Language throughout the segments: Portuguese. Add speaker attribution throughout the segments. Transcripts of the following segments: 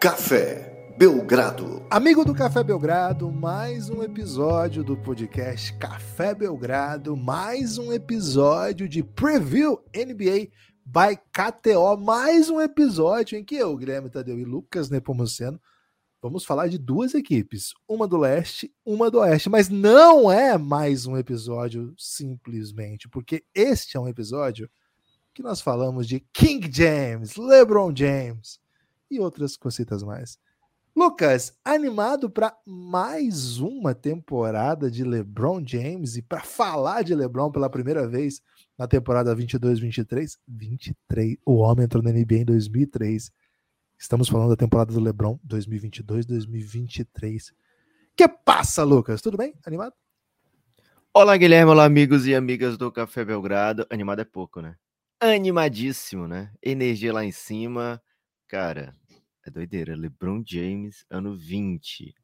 Speaker 1: Café Belgrado.
Speaker 2: Amigo do Café Belgrado, mais um episódio do podcast Café Belgrado, mais um episódio de Preview NBA by KTO, mais um episódio em que eu, Guilherme Tadeu e Lucas Nepomuceno vamos falar de duas equipes, uma do leste, uma do oeste, mas não é mais um episódio simplesmente, porque este é um episódio que nós falamos de King James, LeBron James, e outras cositas mais. Lucas, animado para mais uma temporada de LeBron James e para falar de LeBron pela primeira vez na temporada 22-23, 23, o homem entrou na NBA em 2003. Estamos falando da temporada do LeBron 2022-2023. Que passa, Lucas? Tudo bem? Animado?
Speaker 3: Olá, Guilherme, olá, amigos e amigas do Café Belgrado. Animado é pouco, né? Animadíssimo, né? Energia lá em cima. Cara, é doideira. LeBron James, ano 20.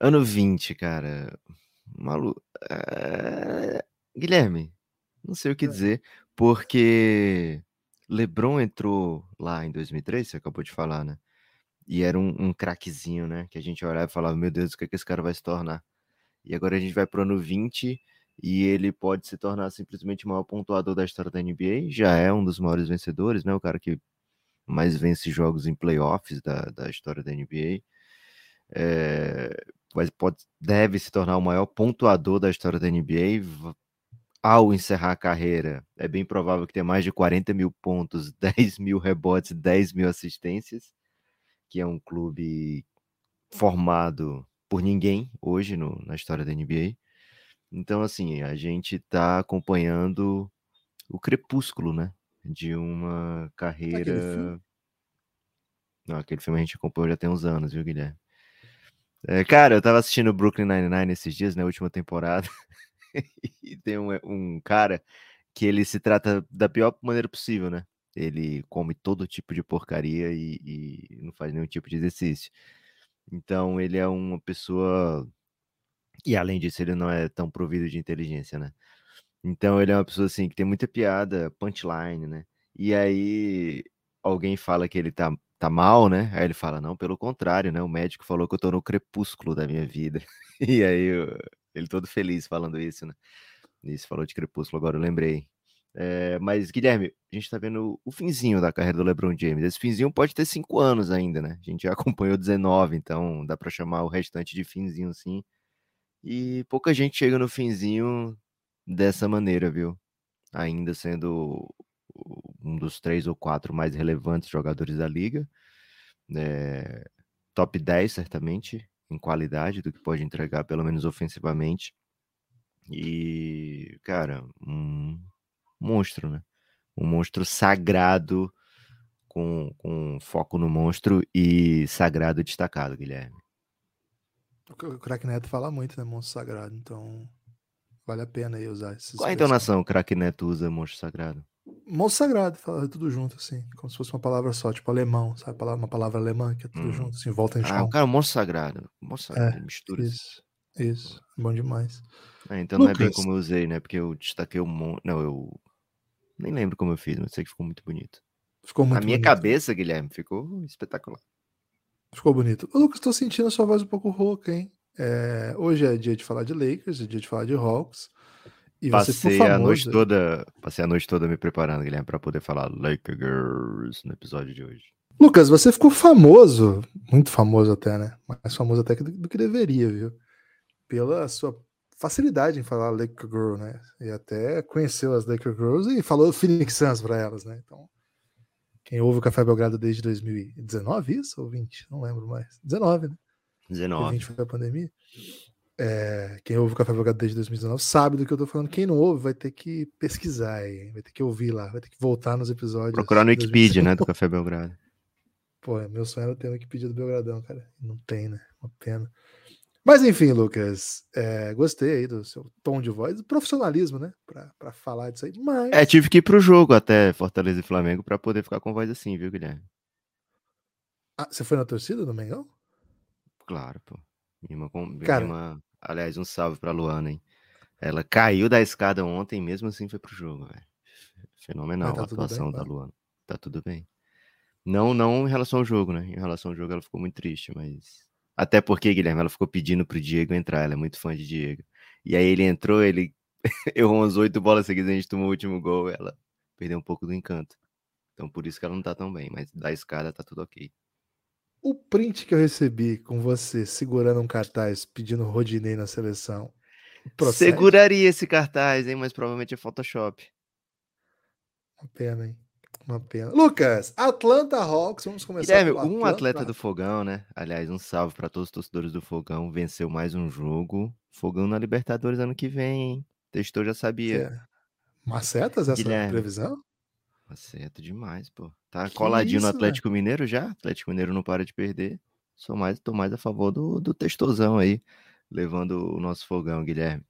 Speaker 3: Ano 20, cara. Malu... É... Guilherme, não sei o que dizer, porque LeBron entrou lá em 2003, você acabou de falar, né? E era um, um craquezinho, né? Que a gente olhava e falava, meu Deus, o que, é que esse cara vai se tornar? E agora a gente vai pro ano 20 e ele pode se tornar simplesmente o maior pontuador da história da NBA. Já é um dos maiores vencedores, né? O cara que mais vence jogos em playoffs da, da história da NBA. É, mas pode, deve se tornar o maior pontuador da história da NBA. Ao encerrar a carreira, é bem provável que tenha mais de 40 mil pontos, 10 mil rebotes, 10 mil assistências, que é um clube formado por ninguém hoje no, na história da NBA. Então, assim, a gente está acompanhando o crepúsculo, né? De uma carreira. Aquele Não, aquele filme a gente acompanhou já tem uns anos, viu, Guilherme? É, cara, eu tava assistindo Brooklyn Nine-Nine esses dias, na né, última temporada, e tem um, um cara que ele se trata da pior maneira possível, né? Ele come todo tipo de porcaria e, e não faz nenhum tipo de exercício. Então, ele é uma pessoa. E além disso, ele não é tão provido de inteligência, né? Então ele é uma pessoa assim que tem muita piada, punchline, né? E aí alguém fala que ele tá, tá mal, né? Aí ele fala, não, pelo contrário, né? O médico falou que eu tô no crepúsculo da minha vida. E aí eu, ele todo feliz falando isso, né? Isso falou de crepúsculo, agora eu lembrei. É, mas, Guilherme, a gente tá vendo o finzinho da carreira do LeBron James. Esse finzinho pode ter cinco anos ainda, né? A gente já acompanhou 19, então dá para chamar o restante de finzinho, sim. E pouca gente chega no finzinho dessa maneira, viu? Ainda sendo um dos três ou quatro mais relevantes jogadores da liga. É, top 10, certamente, em qualidade do que pode entregar, pelo menos ofensivamente. E, cara, um monstro, né? Um monstro sagrado, com, com foco no monstro e sagrado destacado, Guilherme.
Speaker 2: O craque Neto fala muito, né? Monstro sagrado, então Vale a pena aí usar esses.
Speaker 3: Qual a entonação o craque Neto usa monstro sagrado?
Speaker 2: Monstro sagrado, fala tudo junto, assim, como se fosse uma palavra só, tipo alemão, sabe? Uma palavra alemã que é tudo hum. junto, assim, volta em
Speaker 3: Ah, o cara, monstro sagrado. Monstro sagrado,
Speaker 2: é, mistura. Isso, isso, bom demais.
Speaker 3: É, então Lucas. não é bem como eu usei, né? Porque eu destaquei o monstro. Não, eu. Nem lembro como eu fiz, mas sei que ficou muito bonito.
Speaker 2: Ficou muito
Speaker 3: Na minha
Speaker 2: bonito.
Speaker 3: cabeça, Guilherme, ficou espetacular.
Speaker 2: Ficou bonito. Ô, Lucas, tô sentindo a sua voz um pouco rouca, hein? É, hoje é dia de falar de Lakers, é dia de falar de Hawks.
Speaker 3: E passei a noite toda, passei a noite toda me preparando, Guilherme, para poder falar Lakers no episódio de hoje.
Speaker 2: Lucas, você ficou famoso, muito famoso até, né? Mais famoso até do que deveria, viu? Pela sua facilidade em falar Laker Girl, né? E até conheceu as Laker Girls e falou Phoenix Suns para elas, né? Então, quem ouve o Café Belgrado desde 2019, isso? Ou 20? Não lembro mais. 19, né?
Speaker 3: 19.
Speaker 2: 20 foi a pandemia. É, quem ouve o Café Belgrado desde 2019 sabe do que eu tô falando. Quem não ouve vai ter que pesquisar, hein? vai ter que ouvir lá, vai ter que voltar nos episódios.
Speaker 3: Procurar no Wikipedia, né, do Café Belgrado.
Speaker 2: Pô, meu sonho era ter no Wikipedia do Belgradão, cara. Não tem, né? Uma pena. Mas enfim, Lucas, é, gostei aí do seu tom de voz, do profissionalismo, né? Pra, pra falar disso aí. Mas...
Speaker 3: É, tive que ir pro jogo até Fortaleza e Flamengo pra poder ficar com voz assim, viu, Guilherme?
Speaker 2: Ah, você foi na torcida do Mengão?
Speaker 3: Claro, pô. Minha irmã, Cara, irmã Aliás, um salve pra Luana, hein? Ela caiu da escada ontem, mesmo assim foi pro jogo, velho. Fenomenal tá a atuação bem, da Luana. Tá tudo bem. Não, não em relação ao jogo, né? Em relação ao jogo ela ficou muito triste, mas. Até porque, Guilherme, ela ficou pedindo pro Diego entrar, ela é muito fã de Diego. E aí ele entrou, ele errou umas oito bolas seguidas, a gente tomou o último gol, ela perdeu um pouco do encanto. Então por isso que ela não tá tão bem, mas da escada tá tudo ok.
Speaker 2: O print que eu recebi com você segurando um cartaz pedindo Rodinei na seleção.
Speaker 3: Procede? Seguraria esse cartaz, hein? Mas provavelmente é Photoshop.
Speaker 2: Uma pena, hein? Uma pena. Lucas, Atlanta Hawks, vamos começar
Speaker 3: Guilherme, um atleta do Fogão, né? Aliás, um salve para todos os torcedores do Fogão. Venceu mais um jogo. Fogão na Libertadores ano que vem, hein? Testou já sabia.
Speaker 2: É. Macetas essa Guilherme. previsão?
Speaker 3: Maceto demais, pô. Tá que coladinho isso, no Atlético né? Mineiro já. Atlético Mineiro não para de perder. Sou mais, tô mais a favor do, do testosão aí, levando o nosso fogão, Guilherme.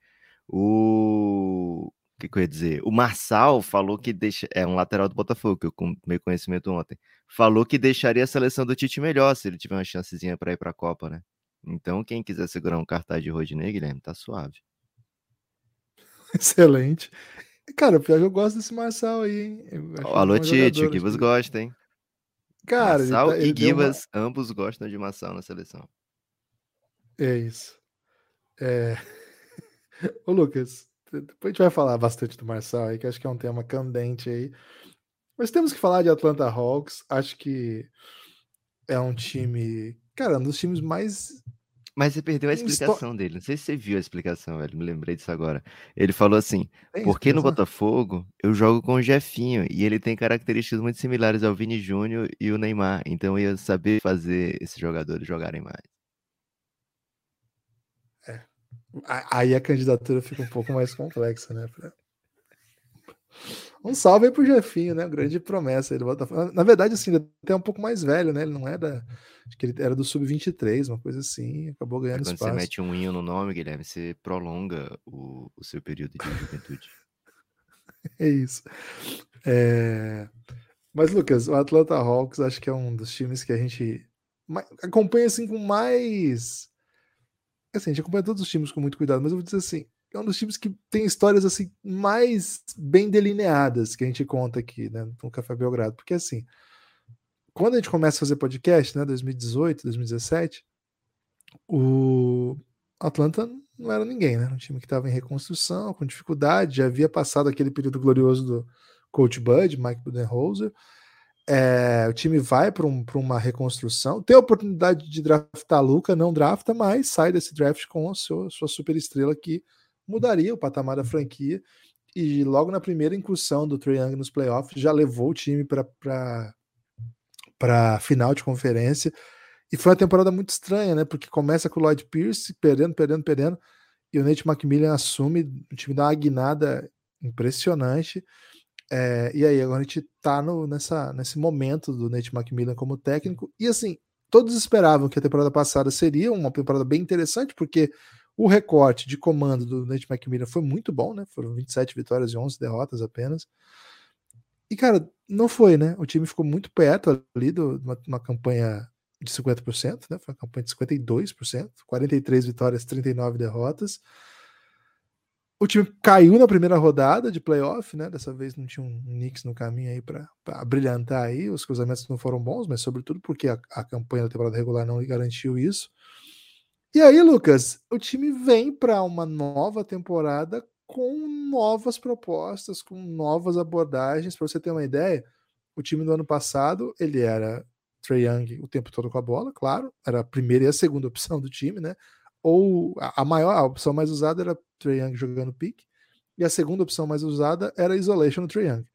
Speaker 3: O o que, que eu ia dizer? O Marçal falou que deixa. É um lateral do Botafogo, que eu tomei conhecimento ontem. Falou que deixaria a seleção do Tite melhor se ele tiver uma chancezinha para ir para a Copa, né? Então, quem quiser segurar um cartaz de Rodinei, Guilherme, tá suave.
Speaker 2: Excelente. Cara, pior que eu gosto desse Marçal aí, hein?
Speaker 3: Alô, Tite, o Gibas gosta, hein? Cara, Marçal tá, e Gibas, uma... ambos gostam de Marçal na seleção.
Speaker 2: É isso. É... Ô, Lucas, depois a gente vai falar bastante do Marçal aí, que acho que é um tema candente aí. Mas temos que falar de Atlanta Hawks. Acho que é um time, cara, um dos times mais.
Speaker 3: Mas você perdeu a explicação dele. Não sei se você viu a explicação, velho. Me lembrei disso agora. Ele falou assim: porque no Botafogo eu jogo com o Jefinho e ele tem características muito similares ao Vini Júnior e o Neymar. Então eu ia saber fazer esses jogadores jogarem mais.
Speaker 2: Aí a candidatura fica um pouco mais complexa, né? Um salve aí pro Jefinho, né? Grande promessa ele Botafogo. Na verdade, assim, ele é até um pouco mais velho, né? Ele não era. Acho que ele era do Sub-23, uma coisa assim. Acabou ganhando
Speaker 3: Quando
Speaker 2: espaço.
Speaker 3: Quando você mete um inho no nome, Guilherme, você prolonga o, o seu período de juventude.
Speaker 2: é isso. É... Mas, Lucas, o Atlanta Hawks acho que é um dos times que a gente acompanha assim com mais assim, a gente acompanha todos os times com muito cuidado, mas eu vou dizer assim, é um dos times que tem histórias assim mais bem delineadas que a gente conta aqui, né, no Café Belgrado, porque assim, quando a gente começa a fazer podcast, né, 2018, 2017, o Atlanta não era ninguém, né, um time que estava em reconstrução, com dificuldade, já havia passado aquele período glorioso do Coach Bud, Mike Budenholzer, é, o time vai para um, uma reconstrução, tem a oportunidade de draftar Luca, não drafta, mas sai desse draft com a sua, sua super estrela que mudaria o patamar da franquia. E logo na primeira incursão do Trae Young nos playoffs, já levou o time para a final de conferência. E foi uma temporada muito estranha, né? Porque começa com o Lloyd Pierce perdendo, perdendo, perdendo, e o Nate McMillan assume, o time dá uma guinada impressionante. É, e aí, agora a gente tá no, nessa, nesse momento do Nate McMillan como técnico. E assim, todos esperavam que a temporada passada seria uma temporada bem interessante, porque o recorte de comando do Nate McMillan foi muito bom, né? Foram 27 vitórias e 11 derrotas apenas. E, cara, não foi, né? O time ficou muito perto ali de uma, uma campanha de 50%, né? Foi uma campanha de 52%, 43 vitórias, 39 derrotas. O time caiu na primeira rodada de playoff, né? Dessa vez não tinha um Knicks no caminho aí para brilhantar aí. Os cruzamentos não foram bons, mas sobretudo porque a, a campanha da temporada regular não garantiu isso. E aí, Lucas, o time vem para uma nova temporada com novas propostas, com novas abordagens. Para você ter uma ideia, o time do ano passado ele era Trey Young o tempo todo com a bola, claro, era a primeira e a segunda opção do time, né? ou a maior a opção mais usada era Trae Young jogando pick e a segunda opção mais usada era isolation no Trae Young.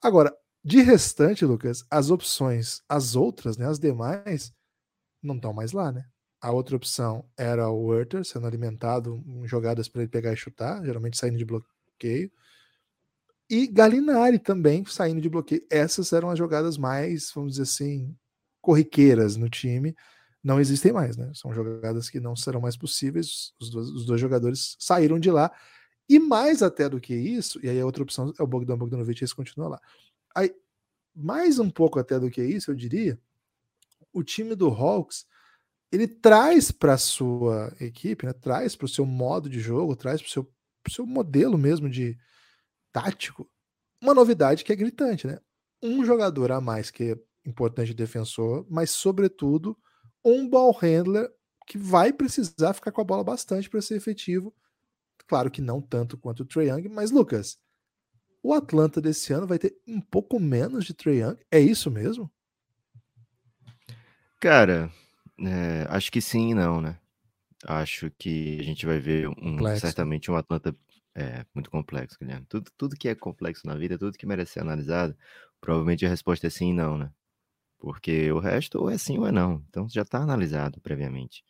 Speaker 2: Agora, de restante, Lucas, as opções, as outras, né, as demais, não estão mais lá, né? A outra opção era o Werther sendo alimentado em jogadas para ele pegar e chutar, geralmente saindo de bloqueio. E Galinari também saindo de bloqueio. Essas eram as jogadas mais, vamos dizer assim, corriqueiras no time não existem mais, né? São jogadas que não serão mais possíveis. Os dois, os dois jogadores saíram de lá. E mais até do que isso, e aí a outra opção é o Bogdan Bogdanovic, esse continua lá. Aí, mais um pouco até do que isso, eu diria, o time do Hawks ele traz para sua equipe, né, traz para o seu modo de jogo, traz para o seu, seu modelo mesmo de tático, uma novidade que é gritante, né? Um jogador a mais que importante defensor, mas sobretudo um ball handler que vai precisar ficar com a bola bastante para ser efetivo. Claro que não tanto quanto o Trae Young, mas Lucas, o Atlanta desse ano vai ter um pouco menos de Trae Young? É isso mesmo?
Speaker 3: Cara, é, acho que sim e não, né? Acho que a gente vai ver um, certamente um Atlanta é, muito complexo, Guilherme. Tudo, tudo que é complexo na vida, tudo que merece ser analisado, provavelmente a resposta é sim e não, né? Porque o resto ou é sim ou é não. Então já está analisado previamente.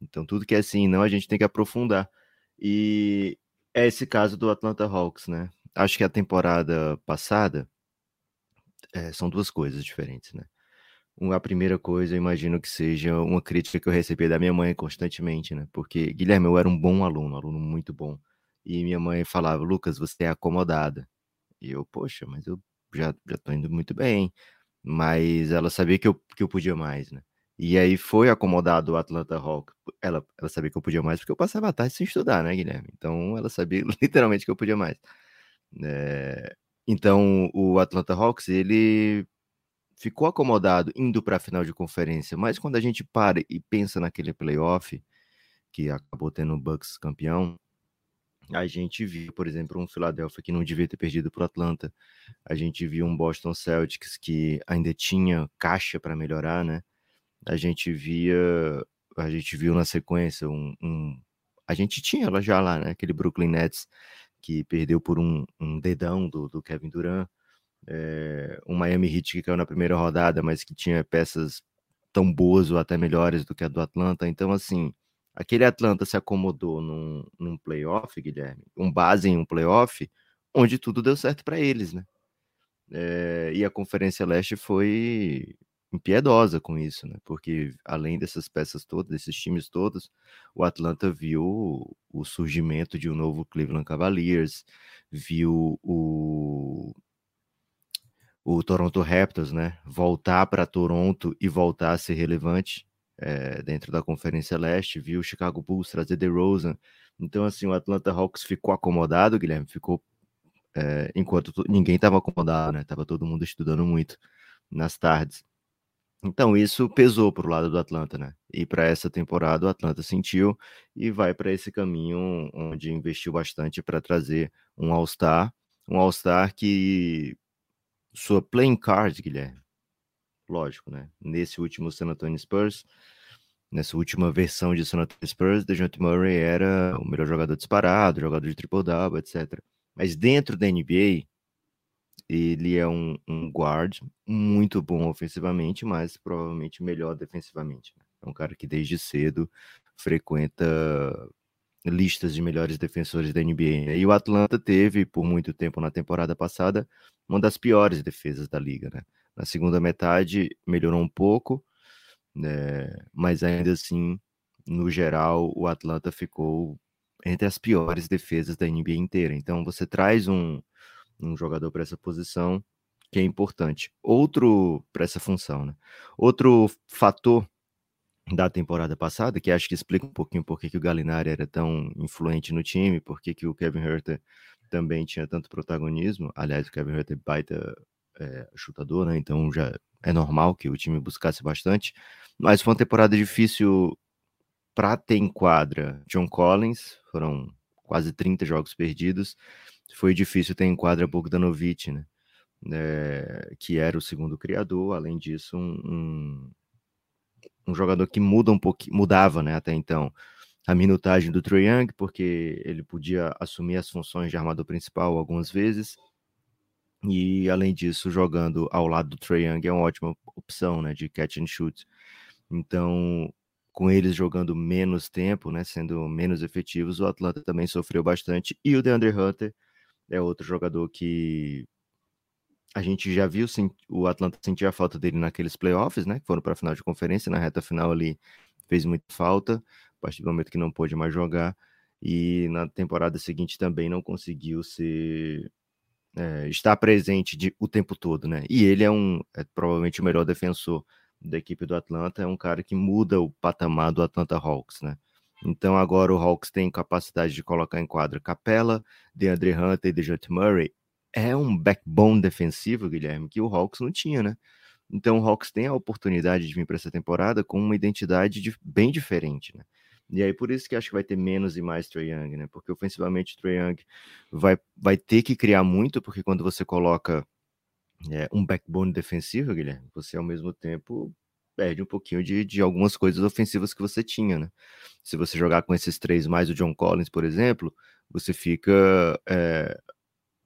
Speaker 3: Então tudo que é sim e não a gente tem que aprofundar. E é esse caso do Atlanta Hawks, né? Acho que a temporada passada é, são duas coisas diferentes, né? A primeira coisa, eu imagino que seja uma crítica que eu recebi da minha mãe constantemente, né? Porque, Guilherme, eu era um bom aluno, um aluno muito bom. E minha mãe falava, Lucas, você é acomodada. E eu, poxa, mas eu já, já tô indo muito bem. Mas ela sabia que eu, que eu podia mais, né? E aí foi acomodado o Atlanta Hawk. Ela, ela sabia que eu podia mais porque eu passava a tarde sem estudar, né, Guilherme? Então ela sabia literalmente que eu podia mais. É, então o Atlanta Hawks, ele ficou acomodado indo para a final de conferência, mas quando a gente para e pensa naquele playoff, que acabou tendo o Bucks campeão, a gente viu, por exemplo, um Philadelphia que não devia ter perdido para o Atlanta. A gente viu um Boston Celtics que ainda tinha caixa para melhorar, né? A gente via, a gente viu na sequência um, um a gente tinha ela já lá, né? Aquele Brooklyn Nets que perdeu por um, um dedão do, do Kevin Durant é, um Miami Heat que caiu na primeira rodada, mas que tinha peças tão boas ou até melhores do que a do Atlanta. Então, assim, aquele Atlanta se acomodou num, num playoff, Guilherme, um base em um playoff, onde tudo deu certo para eles, né? É, e a Conferência Leste foi impiedosa com isso, né? Porque além dessas peças todas, desses times todos, o Atlanta viu o surgimento de um novo Cleveland Cavaliers, viu o o Toronto Raptors, né, voltar para Toronto e voltar a ser relevante é, dentro da Conferência Leste, viu o Chicago Bulls trazer DeRozan. Então, assim, o Atlanta Hawks ficou acomodado, Guilherme, ficou é, enquanto ninguém estava acomodado, né? Tava todo mundo estudando muito nas tardes. Então, isso pesou para o lado do Atlanta, né? E para essa temporada, o Atlanta sentiu e vai para esse caminho onde investiu bastante para trazer um All-Star, um All-Star que sua playing card, Guilherme. Lógico, né? Nesse último San Antonio Spurs, nessa última versão de San Antonio Spurs, DeJounte Murray era o melhor jogador disparado, jogador de triple-double, etc. Mas dentro da NBA, ele é um, um, guard muito bom ofensivamente, mas provavelmente melhor defensivamente. Né? É um cara que desde cedo frequenta listas de melhores defensores da NBA. E o Atlanta teve, por muito tempo na temporada passada, uma das piores defesas da liga. Né? Na segunda metade melhorou um pouco, né? mas ainda assim, no geral, o Atlanta ficou entre as piores defesas da NBA inteira. Então você traz um, um jogador para essa posição que é importante. Outro para essa função, né? Outro fator da temporada passada, que acho que explica um pouquinho por que, o Galinari era tão influente no time, por que, o Kevin Herter também tinha tanto protagonismo. Aliás, o Kevin Herter é baita é, chutador, né? Então já é normal que o time buscasse bastante. Mas foi uma temporada difícil para ter em quadra John Collins, foram quase 30 jogos perdidos. Foi difícil ter em quadra Bogdanovich, né? É, que era o segundo criador, além disso, um, um um jogador que muda um pouquinho, mudava, né, até então, a minutagem do Trae Young, porque ele podia assumir as funções de armador principal algumas vezes. E além disso, jogando ao lado do Trae Young é uma ótima opção, né, de catch and shoot. Então, com eles jogando menos tempo, né, sendo menos efetivos, o Atlanta também sofreu bastante. E o DeAndre Hunter é outro jogador que a gente já viu o Atlanta sentir a falta dele naqueles playoffs, né? Que foram para a final de conferência, na reta final ali fez muita falta, a partir do momento que não pôde mais jogar. E na temporada seguinte também não conseguiu ser é, estar presente de, o tempo todo, né? E ele é um é provavelmente o melhor defensor da equipe do Atlanta, é um cara que muda o patamar do Atlanta Hawks, né? Então agora o Hawks tem capacidade de colocar em quadra Capela, DeAndre Hunter e DeJounte Murray é um backbone defensivo, Guilherme, que o Hawks não tinha, né? Então o Hawks tem a oportunidade de vir para essa temporada com uma identidade de, bem diferente, né? E aí por isso que acho que vai ter menos e mais Trae Young, né? Porque ofensivamente Trae Young vai, vai ter que criar muito, porque quando você coloca é, um backbone defensivo, Guilherme, você ao mesmo tempo perde um pouquinho de, de algumas coisas ofensivas que você tinha, né? Se você jogar com esses três mais o John Collins, por exemplo, você fica é,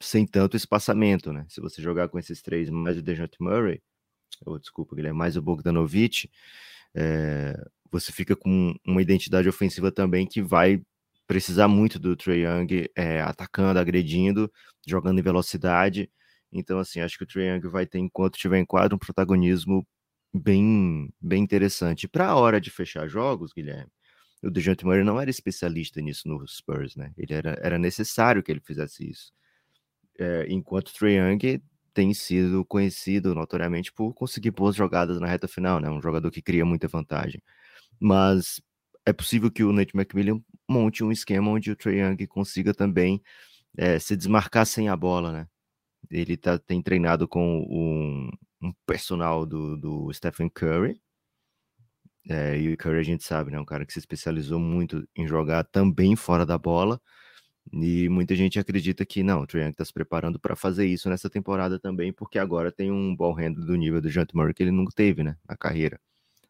Speaker 3: sem tanto espaçamento, né? Se você jogar com esses três mais o DeJounte Murray, ou desculpa, Guilherme, mais o Bogdanovich, é, você fica com uma identidade ofensiva também que vai precisar muito do Trae Young é, atacando, agredindo, jogando em velocidade. Então, assim, acho que o Trae Young vai ter, enquanto tiver em quadro, um protagonismo bem, bem interessante. Para a hora de fechar jogos, Guilherme, o DeJounte Murray não era especialista nisso no Spurs, né? Ele era, era necessário que ele fizesse isso. É, enquanto Trae Young tem sido conhecido notoriamente por conseguir boas jogadas na reta final, né? Um jogador que cria muita vantagem. Mas é possível que o Nate McMillan monte um esquema onde o Trae Young consiga também é, se desmarcar sem a bola, né? Ele tá, tem treinado com um, um personal do, do Stephen Curry. É, e o Curry a gente sabe, né? Um cara que se especializou muito em jogar também fora da bola. E muita gente acredita que não, o Trae Young está se preparando para fazer isso nessa temporada também, porque agora tem um ball handler do nível do Jant Murray que ele nunca teve, né, na carreira.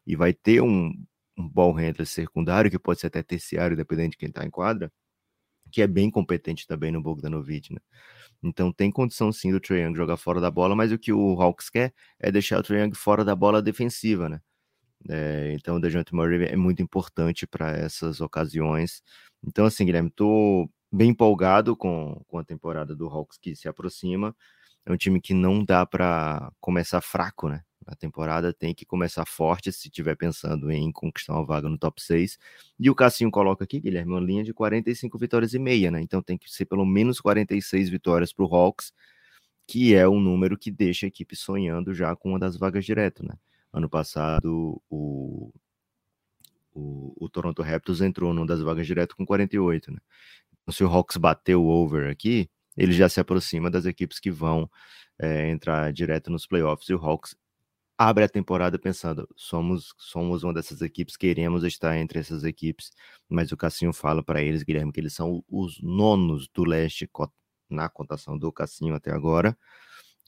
Speaker 3: E vai ter um, um ball handler secundário, que pode ser até terciário, dependendo de quem está em quadra, que é bem competente também no Bogdanovich, né. Então tem condição sim do Trae Young jogar fora da bola, mas o que o Hawks quer é deixar o Trae Young fora da bola defensiva, né. É, então o DeJounte Murray é muito importante para essas ocasiões. Então assim, Guilherme, tô bem empolgado com, com a temporada do Hawks que se aproxima. É um time que não dá para começar fraco, né? A temporada tem que começar forte se estiver pensando em conquistar uma vaga no top 6. E o Cassinho coloca aqui, Guilherme, uma linha de 45 vitórias e meia, né? Então tem que ser pelo menos 46 vitórias para o Hawks, que é um número que deixa a equipe sonhando já com uma das vagas direto, né? Ano passado, o, o, o Toronto Raptors entrou numa das vagas direto com 48, né? Se o Hawks bater o over aqui, ele já se aproxima das equipes que vão é, entrar direto nos playoffs. E o Hawks abre a temporada pensando: somos, somos uma dessas equipes, queremos estar entre essas equipes. Mas o Cassinho fala para eles, Guilherme, que eles são os nonos do leste na contação do Cassinho até agora.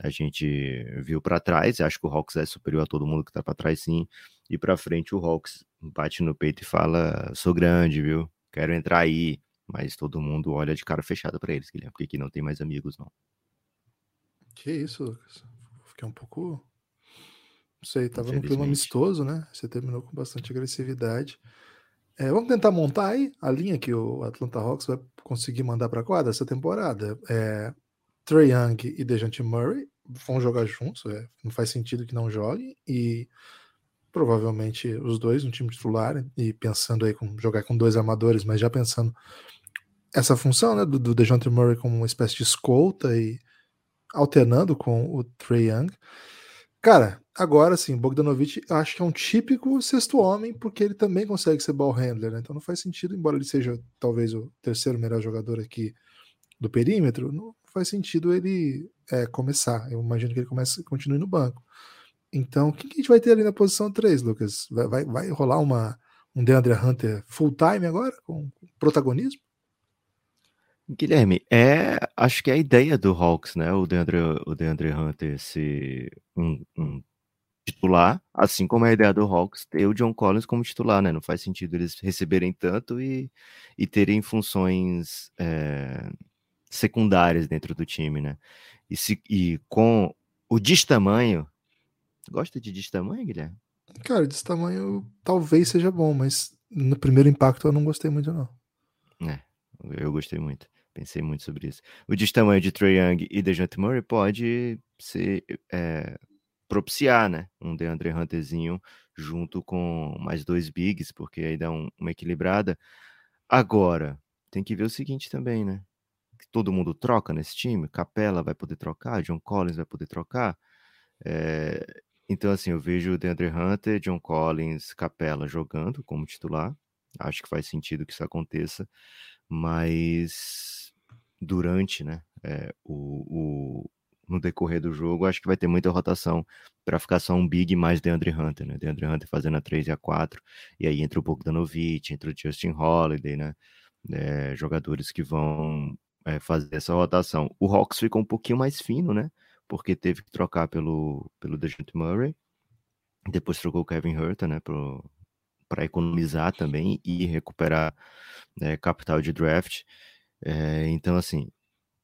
Speaker 3: A gente viu para trás, acho que o Hawks é superior a todo mundo que tá para trás, sim. E para frente o Hawks bate no peito e fala: sou grande, viu? Quero entrar aí. Mas todo mundo olha de cara fechada para eles, Guilherme, porque aqui não tem mais amigos, não.
Speaker 2: Que isso, Lucas? Fiquei um pouco. Não sei, tava num clima amistoso, né? Você terminou com bastante agressividade. É, vamos tentar montar aí a linha que o Atlanta Hawks vai conseguir mandar para quadra essa temporada. É, Trey Young e Dejante Murray vão jogar juntos, é, não faz sentido que não joguem, e provavelmente os dois no time titular, e pensando aí com jogar com dois armadores, mas já pensando essa função né, do, do DeJounte Murray como uma espécie de escolta e alternando com o Trey Young. Cara, agora sim, Bogdanovich acho que é um típico sexto homem, porque ele também consegue ser ball handler, né? Então não faz sentido, embora ele seja talvez o terceiro melhor jogador aqui do perímetro, não faz sentido ele é, começar. Eu imagino que ele comece, continue no banco. Então, quem que a gente vai ter ali na posição 3, Lucas? Vai, vai, vai rolar uma, um DeAndre Hunter full time agora, com protagonismo?
Speaker 3: Guilherme, é, acho que é a ideia do Hawks, né? O DeAndre, o DeAndre Hunter ser um, um titular, assim como é a ideia do Hawks ter o John Collins como titular, né? Não faz sentido eles receberem tanto e, e terem funções é, secundárias dentro do time, né? E, se, e com o destamanho, gosta de destamanho, Guilherme?
Speaker 2: Cara, destamanho talvez seja bom, mas no primeiro impacto eu não gostei muito, não.
Speaker 3: É, eu gostei muito. Pensei muito sobre isso. O destamanho de Trae Young e DeJounte Murray pode ser é, propiciar, né? Um DeAndre Hunterzinho junto com mais dois bigs, porque aí dá um, uma equilibrada. Agora, tem que ver o seguinte também, né? Todo mundo troca nesse time. Capela vai poder trocar, John Collins vai poder trocar. É, então, assim, eu vejo o DeAndre Hunter, John Collins, Capela jogando como titular. Acho que faz sentido que isso aconteça. Mas durante né, é, o, o, no decorrer do jogo, acho que vai ter muita rotação para ficar só um big mais DeAndre Hunter, né? DeAndre Hunter fazendo a 3 e a 4, e aí entra o Bogdanovich, entra o Justin Holiday, né? É, jogadores que vão é, fazer essa rotação. O Hawks ficou um pouquinho mais fino, né? Porque teve que trocar pelo, pelo DeJounte Murray, depois trocou o Kevin Herter, né? Para economizar também e recuperar é, capital de draft. É, então, assim,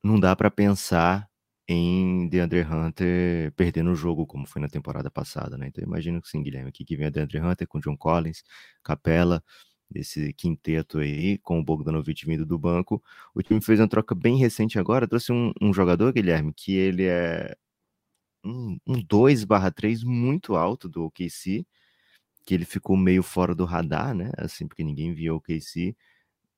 Speaker 3: não dá para pensar em DeAndre Hunter perdendo o jogo, como foi na temporada passada, né? Então imagino que sim, Guilherme, aqui que vem a DeAndre Hunter com John Collins, Capela, esse quinteto aí, com o Bogdanovich vindo do banco. O time fez uma troca bem recente agora, trouxe um, um jogador, Guilherme, que ele é um, um 2 barra 3 muito alto do OKC, que ele ficou meio fora do radar, né? Assim, porque ninguém via o OKC.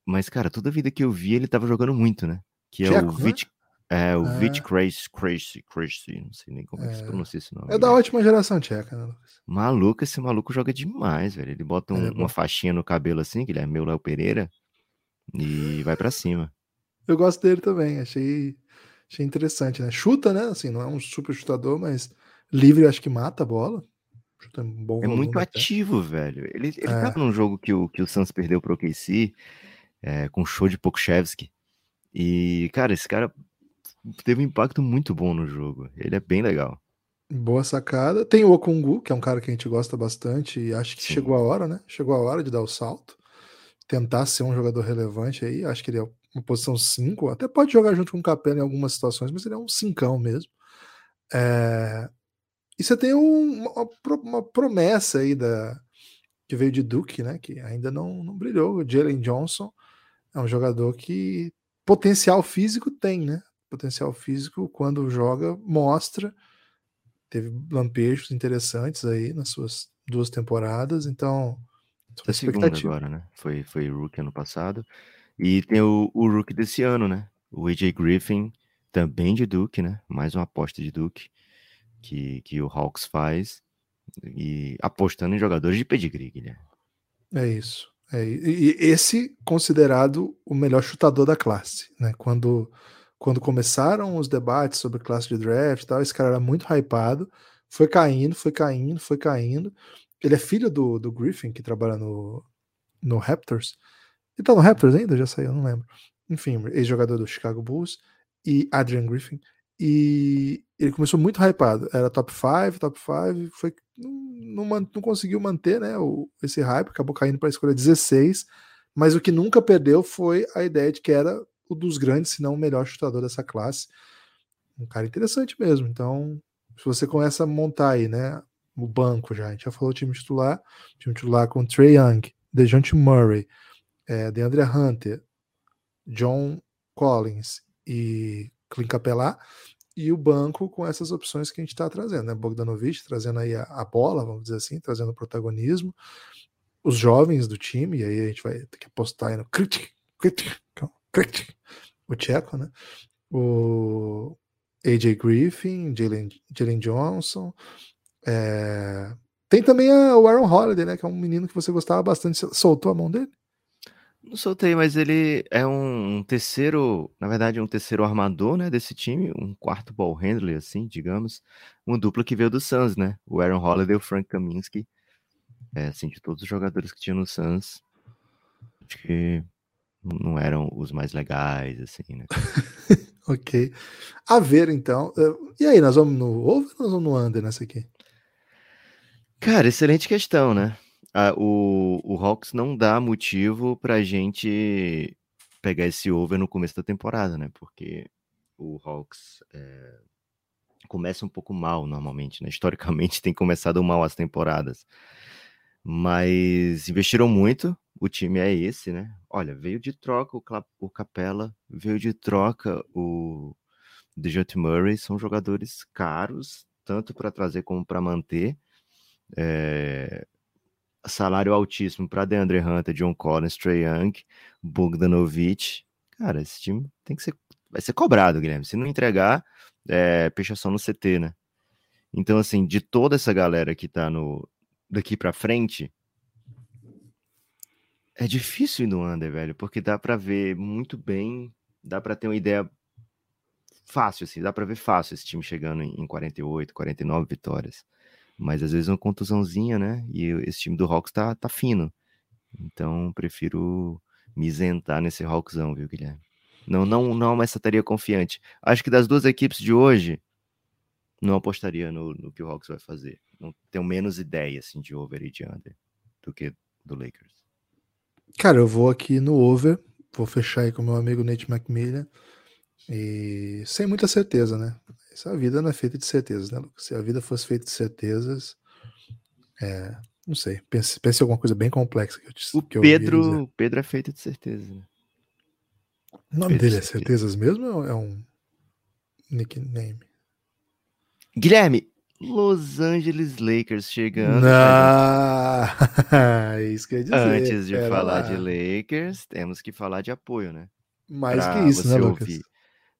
Speaker 3: Mas, cara, toda a vida que eu vi, ele tava jogando muito, né? Que é o Vit, né? é, o é. Vit Crazy, Crazy, Crazy, não sei nem como é, que se é. pronuncia esse nome.
Speaker 2: É da ótima geração tcheca, né, Lucas?
Speaker 3: Maluco, esse maluco joga demais, velho. Ele bota um, é uma faixinha no cabelo assim, que ele é meu Léo Pereira, e vai para cima.
Speaker 2: Eu gosto dele também, achei, achei interessante, né? Chuta, né? Assim, não é um super chutador, mas livre acho que mata a bola.
Speaker 3: Chuta um bom é muito ativo, velho. Ele, ele é. tava num jogo que o, que o Santos perdeu pro OKC, é, com show de Pokushevski. E, cara, esse cara teve um impacto muito bom no jogo. Ele é bem legal.
Speaker 2: Boa sacada. Tem o Okungu, que é um cara que a gente gosta bastante e acho que Sim. chegou a hora, né? Chegou a hora de dar o salto. Tentar ser um jogador relevante aí. Acho que ele é uma posição 5. Até pode jogar junto com o Capela em algumas situações, mas ele é um cincão mesmo. É... E você tem um, uma, uma, promessa aí da que veio de Duke, né? Que ainda não, não brilhou. O Jalen Johnson é um jogador que potencial físico tem, né? Potencial físico, quando joga, mostra. Teve lampejos interessantes aí nas suas duas temporadas, então.
Speaker 3: É segunda agora, né? Foi, foi Rookie ano passado. E tem o, o Rookie desse ano, né? O AJ Griffin, também de Duke, né? Mais uma aposta de Duke que, que o Hawks faz. E apostando em jogadores de pedigree, Guilherme.
Speaker 2: É isso. É, e esse considerado o melhor chutador da classe, né? Quando, quando começaram os debates sobre classe de draft e tal, esse cara era muito hypado, foi caindo, foi caindo, foi caindo. Ele é filho do, do Griffin, que trabalha no, no Raptors. Ele tá no Raptors ainda? Já saiu, não lembro. Enfim, ex-jogador do Chicago Bulls e Adrian Griffin. E ele começou muito hypado. Era top 5, top 5, foi não, não, não, conseguiu manter né, o, esse hype, acabou caindo para a escolha 16. Mas o que nunca perdeu foi a ideia de que era o dos grandes, se não o melhor chutador dessa classe. Um cara interessante mesmo. Então, se você começa a montar aí, né, o banco já, a gente já falou o time titular, time titular com Trey Young, DeJounte Murray, é, DeAndre Hunter, John Collins e Clint Capela e o banco com essas opções que a gente está trazendo, né? Bogdanovich trazendo aí a, a, bola, vamos dizer assim, trazendo protagonismo, os jovens do time, e aí a gente vai ter que apostar aí no o Tcheco, né? O AJ Griffin, Jalen Johnson, é... tem também a, o Aaron Holiday, né? Que é um menino que você gostava bastante, soltou a mão dele?
Speaker 3: Não soltei, mas ele é um terceiro, na verdade, um terceiro armador, né, desse time, um quarto ball handler, assim, digamos, uma dupla que veio do Suns, né, o Aaron Holiday e o Frank Kaminsky, é, assim, de todos os jogadores que tinham no Suns, acho que não eram os mais legais, assim, né.
Speaker 2: ok. A ver, então. E aí, nós vamos no over ou nós vamos no under nessa aqui?
Speaker 3: Cara, excelente questão, né? Ah, o, o Hawks não dá motivo pra gente pegar esse over no começo da temporada, né? Porque o Hawks é, começa um pouco mal normalmente, né? Historicamente tem começado mal as temporadas. Mas investiram muito, o time é esse, né? Olha, veio de troca o, o Capela, veio de troca o DeJounte Murray, são jogadores caros, tanto para trazer como para manter. É, salário altíssimo para DeAndre Hunter, John Collins, Trey Young, Bogdanovich. Cara, esse time tem que ser, vai ser cobrado, Guilherme. Se não entregar, é só no CT, né? Então, assim, de toda essa galera que tá no daqui para frente, é difícil ir no under, velho, porque dá para ver muito bem, dá para ter uma ideia fácil, assim, dá para ver fácil esse time chegando em 48, 49 vitórias. Mas às vezes uma contusãozinha, né? E esse time do Hawks tá, tá fino. Então, prefiro me isentar nesse Hawksão, viu, Guilherme? Não, não, não mais estaria confiante. Acho que das duas equipes de hoje, não apostaria no, no que o Hawks vai fazer. Não tenho menos ideia assim de over e de under do que do Lakers.
Speaker 2: Cara, eu vou aqui no over, vou fechar aí com meu amigo Nate McMillan e sem muita certeza, né? Essa vida não é feita de certezas, né, Lucas? Se a vida fosse feita de certezas, é, não sei, pense, pense em alguma coisa bem complexa que eu
Speaker 3: O que Pedro, eu Pedro é feito de certeza. Né?
Speaker 2: O nome Pedro dele é certezas mesmo ou é um nickname?
Speaker 3: Guilherme, Los Angeles Lakers chegando.
Speaker 2: Ah, isso quer dizer.
Speaker 3: Antes de falar lá. de Lakers, temos que falar de apoio, né?
Speaker 2: Mais pra que isso, né, Lucas?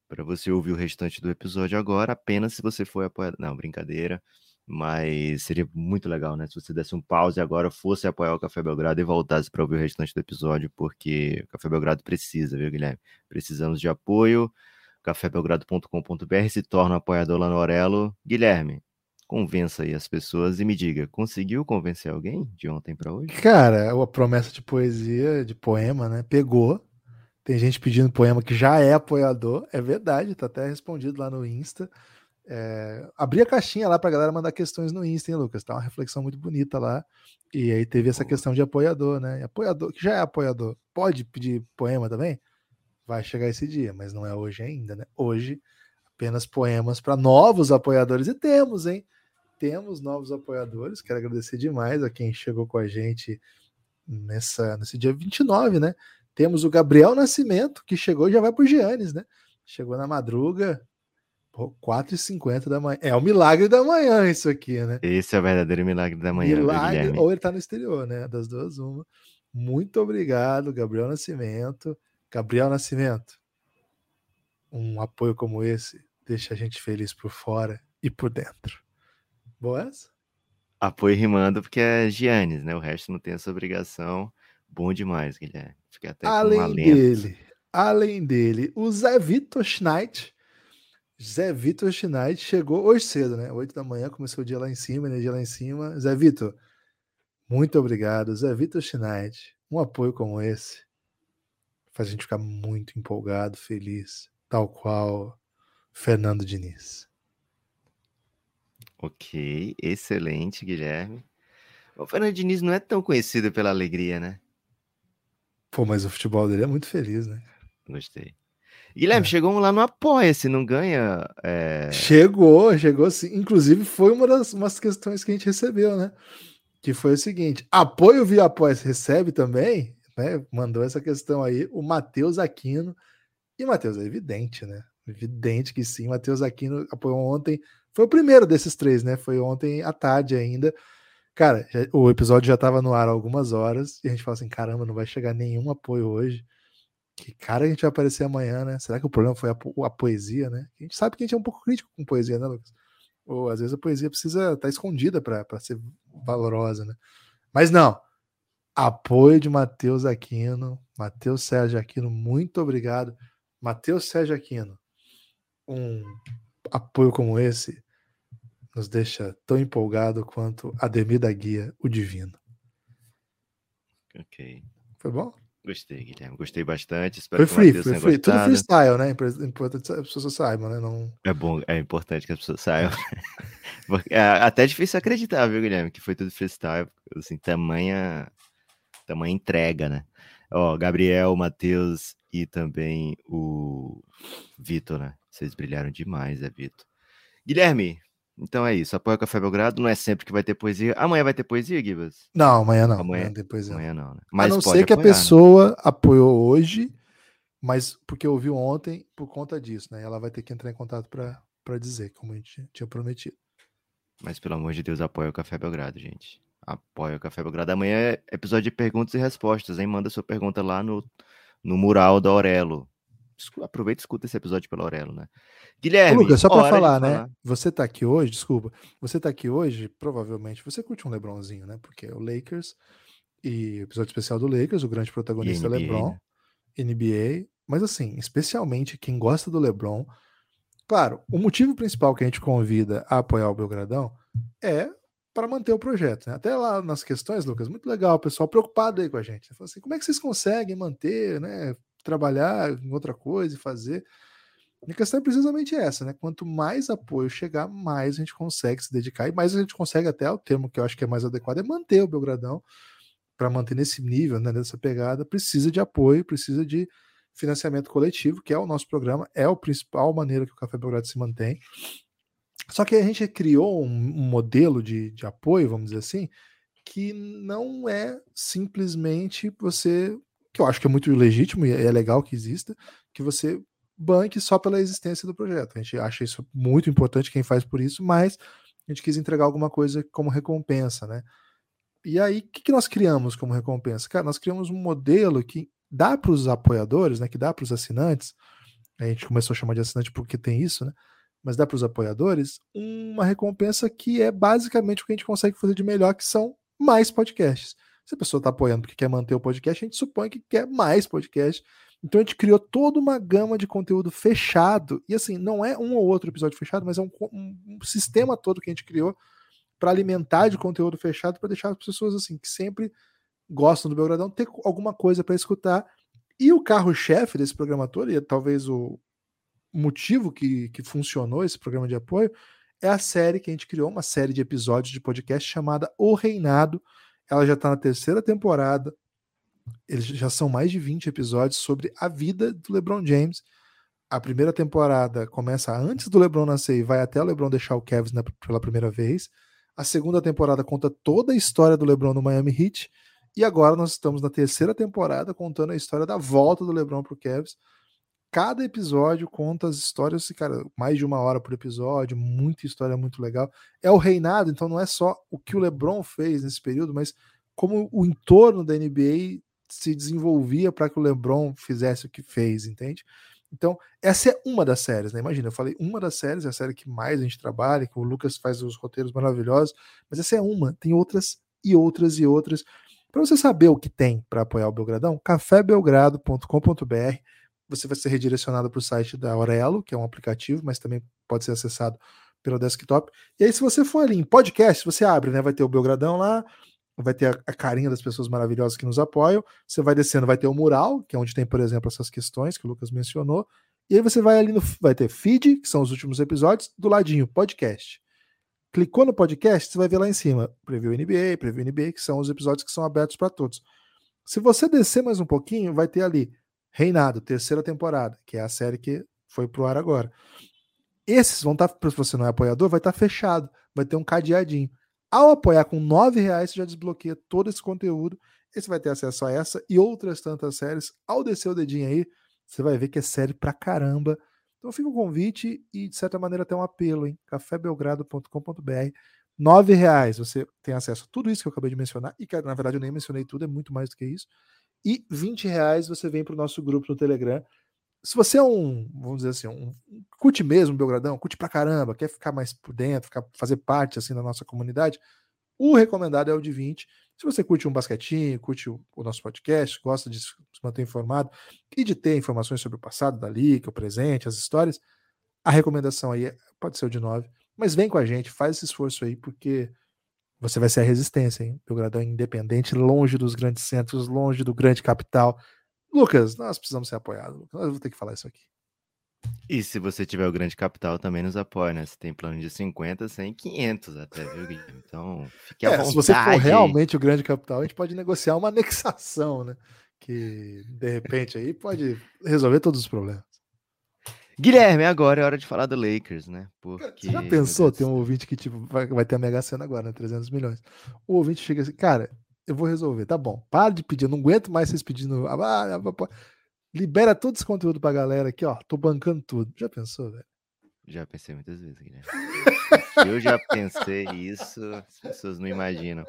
Speaker 3: Para você ouvir o restante do episódio agora, apenas se você for apoiado. Não, brincadeira. Mas seria muito legal, né? Se você desse um pause agora, fosse apoiar o Café Belgrado e voltasse para ouvir o restante do episódio, porque o Café Belgrado precisa, viu, Guilherme? Precisamos de apoio. cafébelgrado.com.br se torna um apoiador lá no Orelo. Guilherme, convença aí as pessoas e me diga, conseguiu convencer alguém de ontem para hoje?
Speaker 2: Cara, a promessa de poesia, de poema, né? Pegou. Tem gente pedindo poema que já é apoiador, é verdade, tá até respondido lá no Insta. É, abri a caixinha lá pra galera mandar questões no Insta, hein, Lucas? Tá uma reflexão muito bonita lá. E aí teve essa questão de apoiador, né? Apoiador, que já é apoiador, pode pedir poema também? Vai chegar esse dia, mas não é hoje ainda, né? Hoje, apenas poemas para novos apoiadores. E temos, hein? temos novos apoiadores. Quero agradecer demais a quem chegou com a gente nessa, nesse dia 29, né? Temos o Gabriel Nascimento, que chegou e já vai pro Giannis, né? Chegou na madruga, 4h50 da manhã. É o milagre da manhã, isso aqui, né?
Speaker 3: Esse é o verdadeiro milagre da manhã.
Speaker 2: Milagre, ou ele tá no exterior, né? Das duas, uma. Muito obrigado, Gabriel Nascimento. Gabriel Nascimento, um apoio como esse deixa a gente feliz por fora e por dentro. Boas?
Speaker 3: Apoio rimando porque é Giannis, né? O resto não tem essa obrigação. Bom demais, Guilherme. Fiquei até
Speaker 2: além dele, além dele, o Zé Vitor Schneid. Zé Vitor Schneid chegou hoje cedo, né? 8 da manhã, começou o dia lá em cima, energia lá em cima. Zé Vitor, muito obrigado. Zé Vitor Schneid, um apoio como esse faz a gente ficar muito empolgado, feliz, tal qual Fernando Diniz.
Speaker 3: Ok, excelente, Guilherme. O Fernando Diniz não é tão conhecido pela alegria, né?
Speaker 2: Pô, mas o futebol dele é muito feliz, né?
Speaker 3: Gostei. Guilherme, é. chegou lá no Apoia-se, não ganha? É...
Speaker 2: Chegou, chegou sim. Inclusive, foi uma das umas questões que a gente recebeu, né? Que foi o seguinte: apoio via Apoia-se recebe também, né? Mandou essa questão aí o Matheus Aquino. E, Matheus, é evidente, né? Evidente que sim. Matheus Aquino apoiou ontem foi o primeiro desses três, né? Foi ontem à tarde ainda. Cara, o episódio já estava no ar há algumas horas e a gente fala assim: caramba, não vai chegar nenhum apoio hoje. Que cara a gente vai aparecer amanhã, né? Será que o problema foi a, a, poesia, né? A gente sabe que a gente é um pouco crítico com poesia, né, Lucas? Ou às vezes a poesia precisa estar tá escondida para ser valorosa, né? Mas não. Apoio de Matheus Aquino, Matheus Sérgio Aquino, muito obrigado. Matheus Sérgio Aquino, um apoio como esse nos deixa tão empolgado quanto Ademir da Guia, o Divino.
Speaker 3: Ok.
Speaker 2: Foi bom?
Speaker 3: Gostei, Guilherme. Gostei bastante. Espero
Speaker 2: foi free, foi free. Tudo freestyle, né? Importante que as pessoas saibam, né? Não...
Speaker 3: É bom, é importante que as pessoas saibam. é até difícil acreditar, viu, Guilherme? Que foi tudo freestyle. Assim, tamanha, tamanha entrega, né? Ó, Gabriel, Matheus e também o Vitor, né? Vocês brilharam demais, é Vitor. Guilherme, então é isso. Apoia o Café Belgrado. Não é sempre que vai ter poesia. Amanhã vai ter poesia, Gibas?
Speaker 2: Não, amanhã não. Amanhã, amanhã poesia.
Speaker 3: Amanhã não, né? Mas
Speaker 2: a não ser que apoiar, a né? pessoa né? apoiou hoje, mas porque ouviu ontem por conta disso, né? Ela vai ter que entrar em contato para dizer, como a gente tinha prometido.
Speaker 3: Mas pelo amor de Deus, apoia o Café Belgrado, gente. Apoia o Café Belgrado. Amanhã é episódio de perguntas e respostas, hein? Manda sua pergunta lá no, no mural da Aurelo. Aproveita e escuta esse episódio pela Aurelo, né? Guilherme. Ô,
Speaker 2: Lucas, só para falar, né? Falar. Você tá aqui hoje, desculpa. Você tá aqui hoje, provavelmente você curte um Lebronzinho, né? Porque é o Lakers e episódio especial do Lakers, o grande protagonista é LeBron, né? NBA. Mas assim, especialmente quem gosta do LeBron, Claro, o motivo principal que a gente convida a apoiar o Belgradão é para manter o projeto. Né? Até lá nas questões, Lucas, muito legal, o pessoal preocupado aí com a gente. Falou assim, como é que vocês conseguem manter, né, trabalhar em outra coisa e fazer? A questão é precisamente essa, né? Quanto mais apoio chegar, mais a gente consegue se dedicar e mais a gente consegue até o termo que eu acho que é mais adequado é manter o Belgradão para manter nesse nível, né, nessa pegada, precisa de apoio, precisa de financiamento coletivo, que é o nosso programa, é a principal maneira que o Café Belgrado se mantém. Só que a gente criou um, modelo de, de apoio, vamos dizer assim, que não é simplesmente você, que eu acho que é muito legítimo e é legal que exista, que você banque só pela existência do projeto. A gente acha isso muito importante quem faz por isso, mas a gente quis entregar alguma coisa como recompensa, né? E aí, o que, que nós criamos como recompensa? Cara, nós criamos um modelo que dá para os apoiadores, né, que dá para os assinantes, a gente começou a chamar de assinante porque tem isso, né, mas dá para os apoiadores uma recompensa que é basicamente o que a gente consegue fazer de melhor, que são mais podcasts. Se a pessoa está apoiando porque quer manter o podcast, a gente supõe que quer mais podcast. Então a gente criou toda uma gama de conteúdo fechado, e assim, não é um ou outro episódio fechado, mas é um, um, um sistema todo que a gente criou para alimentar de conteúdo fechado, para deixar as pessoas assim que sempre gostam do Belgradão ter alguma coisa para escutar. E o carro-chefe desse programa todo, e é talvez o motivo que, que funcionou esse programa de apoio, é a série que a gente criou, uma série de episódios de podcast chamada O Reinado. Ela já está na terceira temporada. Eles já são mais de 20 episódios sobre a vida do LeBron James. A primeira temporada começa antes do LeBron nascer e vai até o LeBron deixar o Cavs pela primeira vez. A segunda temporada conta toda a história do LeBron no Miami Heat. E agora nós estamos na terceira temporada contando a história da volta do LeBron pro Cavs. Cada episódio conta as histórias, cara, mais de uma hora por episódio, muita história muito legal. É o reinado, então não é só o que o LeBron fez nesse período, mas como o entorno da NBA se desenvolvia para que o LeBron fizesse o que fez, entende? Então, essa é uma das séries, né? Imagina, eu falei uma das séries, é a série que mais a gente trabalha, que o Lucas faz os roteiros maravilhosos, mas essa é uma, tem outras e outras e outras. Para você saber o que tem para apoiar o Belgradão, cafébelgrado.com.br. Você vai ser redirecionado para o site da Aurelo, que é um aplicativo, mas também pode ser acessado pelo desktop. E aí, se você for ali em podcast, você abre, né? Vai ter o Belgradão lá, vai ter a, carinha das pessoas maravilhosas que nos apoiam. Você vai descendo, vai ter o mural, que é onde tem, por exemplo, essas questões que o Lucas mencionou. E aí você vai ali no. Vai ter feed, que são os últimos episódios, do ladinho, podcast. Clicou no podcast, você vai ver lá em cima, Preview NBA, Preview NBA, que são os episódios que são abertos para todos. Se você descer mais um pouquinho, vai ter ali Reinado, terceira temporada, que é a série que foi pro ar agora. Esses vão estar, tá, se você não é apoiador, vai estar tá fechado, vai ter um cadeadinho. Ao apoiar com nove reais, você já desbloqueia todo esse conteúdo. E você vai ter acesso a essa e outras tantas séries. Ao descer o dedinho aí, você vai ver que é série pra caramba. Então fica um convite e, de certa maneira, até um apelo, hein? cafébelgrado.com.br. Nove reais você tem acesso a tudo isso que eu acabei de mencionar, e que na verdade eu nem mencionei tudo, é muito mais do que isso. E 20 reais você vem para o nosso grupo no Telegram. Se você é um, vamos dizer assim, um, curte mesmo Belgradão, curte pra caramba, quer ficar mais por dentro, ficar, fazer parte assim da nossa comunidade, o recomendado é o de 20. Se você curte um basquetinho, curte o, o, nosso podcast, gosta de se manter informado e de ter informações sobre o passado da liga, o presente, as histórias, a recomendação aí é, pode ser o de 9. Mas vem com a gente, faz esse esforço aí, porque você vai ser a resistência, hein? Belgradão é independente, longe dos grandes centros, longe do grande capital. Lucas, nós precisamos ser apoiados. Nós vamos ter que falar isso aqui.
Speaker 3: E se você tiver o grande capital, também nos apoia, né? Você tem plano de 50, 100, 500 até, viu, Guilherme? Então, fique à é, vontade.
Speaker 2: Se você for realmente o grande capital, a gente pode negociar uma anexação, né? Que, de repente, aí pode resolver todos os problemas.
Speaker 3: Guilherme, agora é hora de falar do Lakers, né?
Speaker 2: Porque... Você já pensou? Tem um ouvinte que tipo, vai, vai ter a Mega Sena agora, né? 300 milhões. O ouvinte chega assim, cara, eu vou resolver, tá bom. Para de pedir, eu não aguento mais vocês pedindo. Ah, ah, ah, Libera todo esse conteúdo pra galera aqui, ó. Tô bancando tudo. Já pensou, velho?
Speaker 3: Já pensei muitas vezes, Guilherme. eu já pensei isso, as pessoas não imaginam.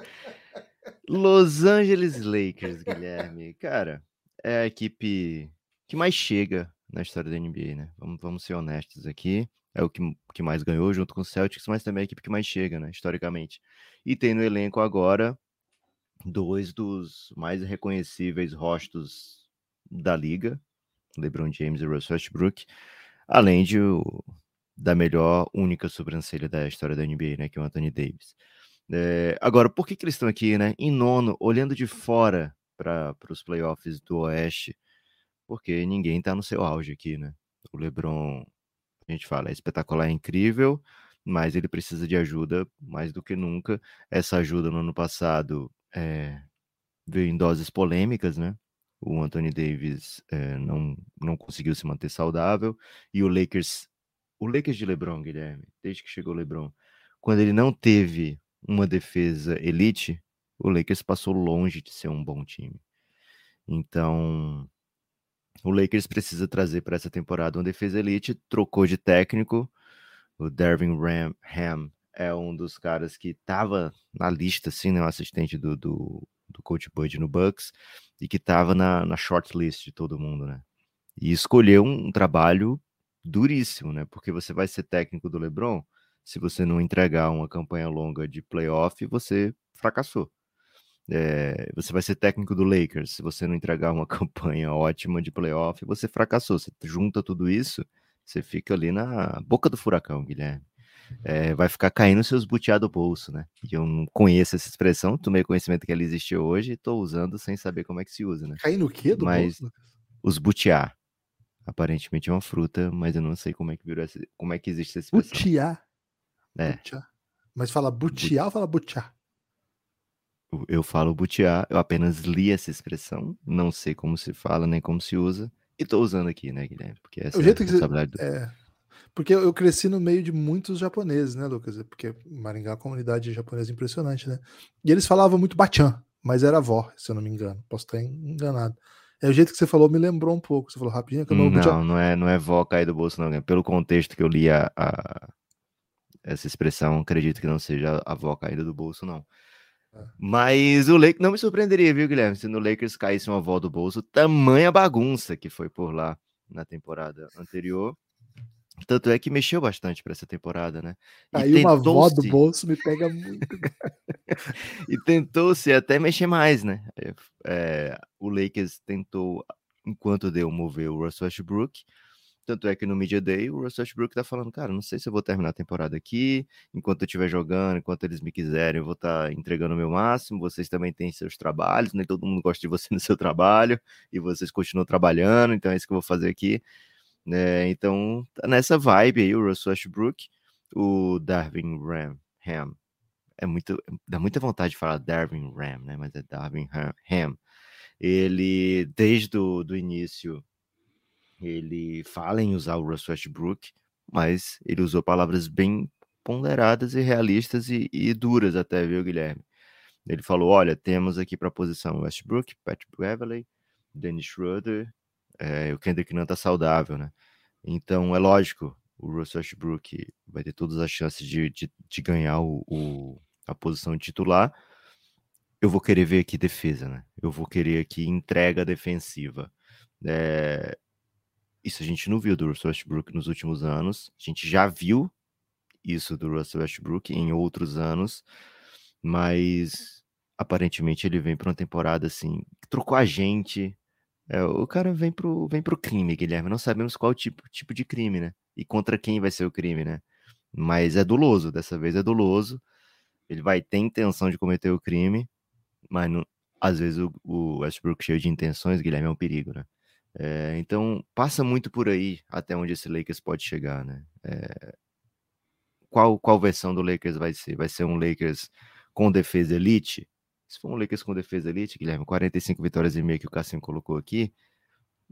Speaker 3: Los Angeles Lakers, Guilherme. Cara, é a equipe que mais chega na história da NBA, né? Vamos, vamos ser honestos aqui. É o que, que mais ganhou junto com o Celtics, mas também é a equipe que mais chega, né? Historicamente. E tem no elenco agora dois dos mais reconhecíveis rostos da liga, LeBron James e Russell Westbrook, além de o da melhor única sobrancelha da história da NBA, né? Que é o Anthony Davis. É, agora, por que, que eles estão aqui, né? Em nono, olhando de fora para os playoffs do Oeste, porque ninguém está no seu auge aqui, né? O LeBron, a gente fala, é espetacular, é incrível, mas ele precisa de ajuda mais do que nunca. Essa ajuda no ano passado é, veio em doses polêmicas, né? O Anthony Davis é, não, não conseguiu se manter saudável e o Lakers, o Lakers de LeBron, Guilherme, desde que chegou o LeBron, quando ele não teve uma defesa elite, o Lakers passou longe de ser um bom time. Então, o Lakers precisa trazer para essa temporada uma defesa elite, trocou de técnico, o Dervin Ram, Ham é um dos caras que estava na lista, assim, né, assistente do, do, do Coach Bud no Bucks, e que estava na, na shortlist de todo mundo, né? E escolheu um, um trabalho duríssimo, né? Porque você vai ser técnico do LeBron, se você não entregar uma campanha longa de playoff, você fracassou. É, você vai ser técnico do Lakers, se você não entregar uma campanha ótima de playoff, você fracassou. Você junta tudo isso, você fica ali na boca do furacão, Guilherme. É, vai ficar caindo seus butiá do bolso, né? E eu não conheço essa expressão, tomei conhecimento que ela existe hoje e estou usando sem saber como é que se usa, né?
Speaker 2: Cair no quê do
Speaker 3: mas
Speaker 2: bolso?
Speaker 3: Os butiá. Aparentemente é uma fruta, mas eu não sei como é que virou essa, como é que existe essa expressão.
Speaker 2: Butiá.
Speaker 3: É.
Speaker 2: Butiá. Mas fala butiá ou fala butiá?
Speaker 3: Eu falo butiá, eu apenas li essa expressão, não sei como se fala nem como se usa, e tô usando aqui, né, Guilherme? Porque essa
Speaker 2: O jeito
Speaker 3: é a
Speaker 2: que você-
Speaker 3: responsabilidade do...
Speaker 2: É. Porque eu cresci no meio de muitos japoneses, né, Lucas? Porque Maringá é uma comunidade japonesa impressionante, né? E eles falavam muito bachan, mas era avó, se eu não me engano. Posso estar enganado. É o jeito que você falou, me lembrou um pouco. Você falou rapidinho que eu não
Speaker 3: Não, não é, não é vó cair do bolso, não. Guilherme. Pelo contexto que eu li a, a- essa expressão, acredito que não seja a avó caída do bolso, não. Mas o Lakers não me surpreenderia, viu, Guilherme? Se no Lakers caísse uma avó do bolso, tamanha bagunça que foi por lá na temporada anterior. Tanto é que mexeu bastante para essa temporada, né? E
Speaker 2: Aí uma avó do bolso me pega muito.
Speaker 3: e tentou-se até mexer mais, né? É, é, o Lakers tentou, enquanto deu, mover o Russell Westbrook. Tanto é que no Media Day o Russell Westbrook tá falando, cara, não sei se eu vou terminar a temporada aqui, enquanto eu estiver jogando, enquanto eles me quiserem, eu vou estar entregando o meu máximo, vocês também têm seus trabalhos, nem todo mundo gosta de você no seu trabalho, e vocês continuam trabalhando, então é isso que eu vou fazer aqui. né? então, tá nessa vibe aí o Russell Westbrook, o Darvin Ram, Ham, é muito, dá muita vontade de falar Darwin Ram, né? Mas é Darwin. Ham. Ele, desde o do início, ele fala em usar o Russell Westbrook, mas ele usou palavras bem ponderadas e realistas e, e duras até, viu, Guilherme? Ele falou, olha, temos aqui para a posição Westbrook, Patrick Beverley, Dennis Schroeder, é, o Kendrick Nunn tá saudável, né? Então, é lógico, o Russell Westbrook vai ter todas as chances de, de, de ganhar o, o- a posição de titular. Eu vou querer ver aqui defesa, né? Eu vou querer aqui entrega defensiva. É, Isso a gente não viu do Russell Westbrook nos últimos anos. A gente já viu isso do Russell Westbrook em outros anos, mas aparentemente ele vem para uma temporada assim, trocou a gente. É, o cara vem pro, vem pro crime, Guilherme. Não sabemos qual tipo, tipo de crime, né? E contra quem vai ser o crime, né? Mas é doloso, dessa vez é doloso. Ele vai ter intenção de cometer o crime, mas não- às vezes o, o Westbrook cheio de intenções, Guilherme, é um perigo, né? É, então passa muito por aí até onde esse Lakers pode chegar, né? É, qual, qual versão do Lakers vai ser? Vai ser um Lakers com defesa elite? Se for um Lakers com defesa elite, Guilherme, 45 vitórias e meia que o Cassim colocou aqui,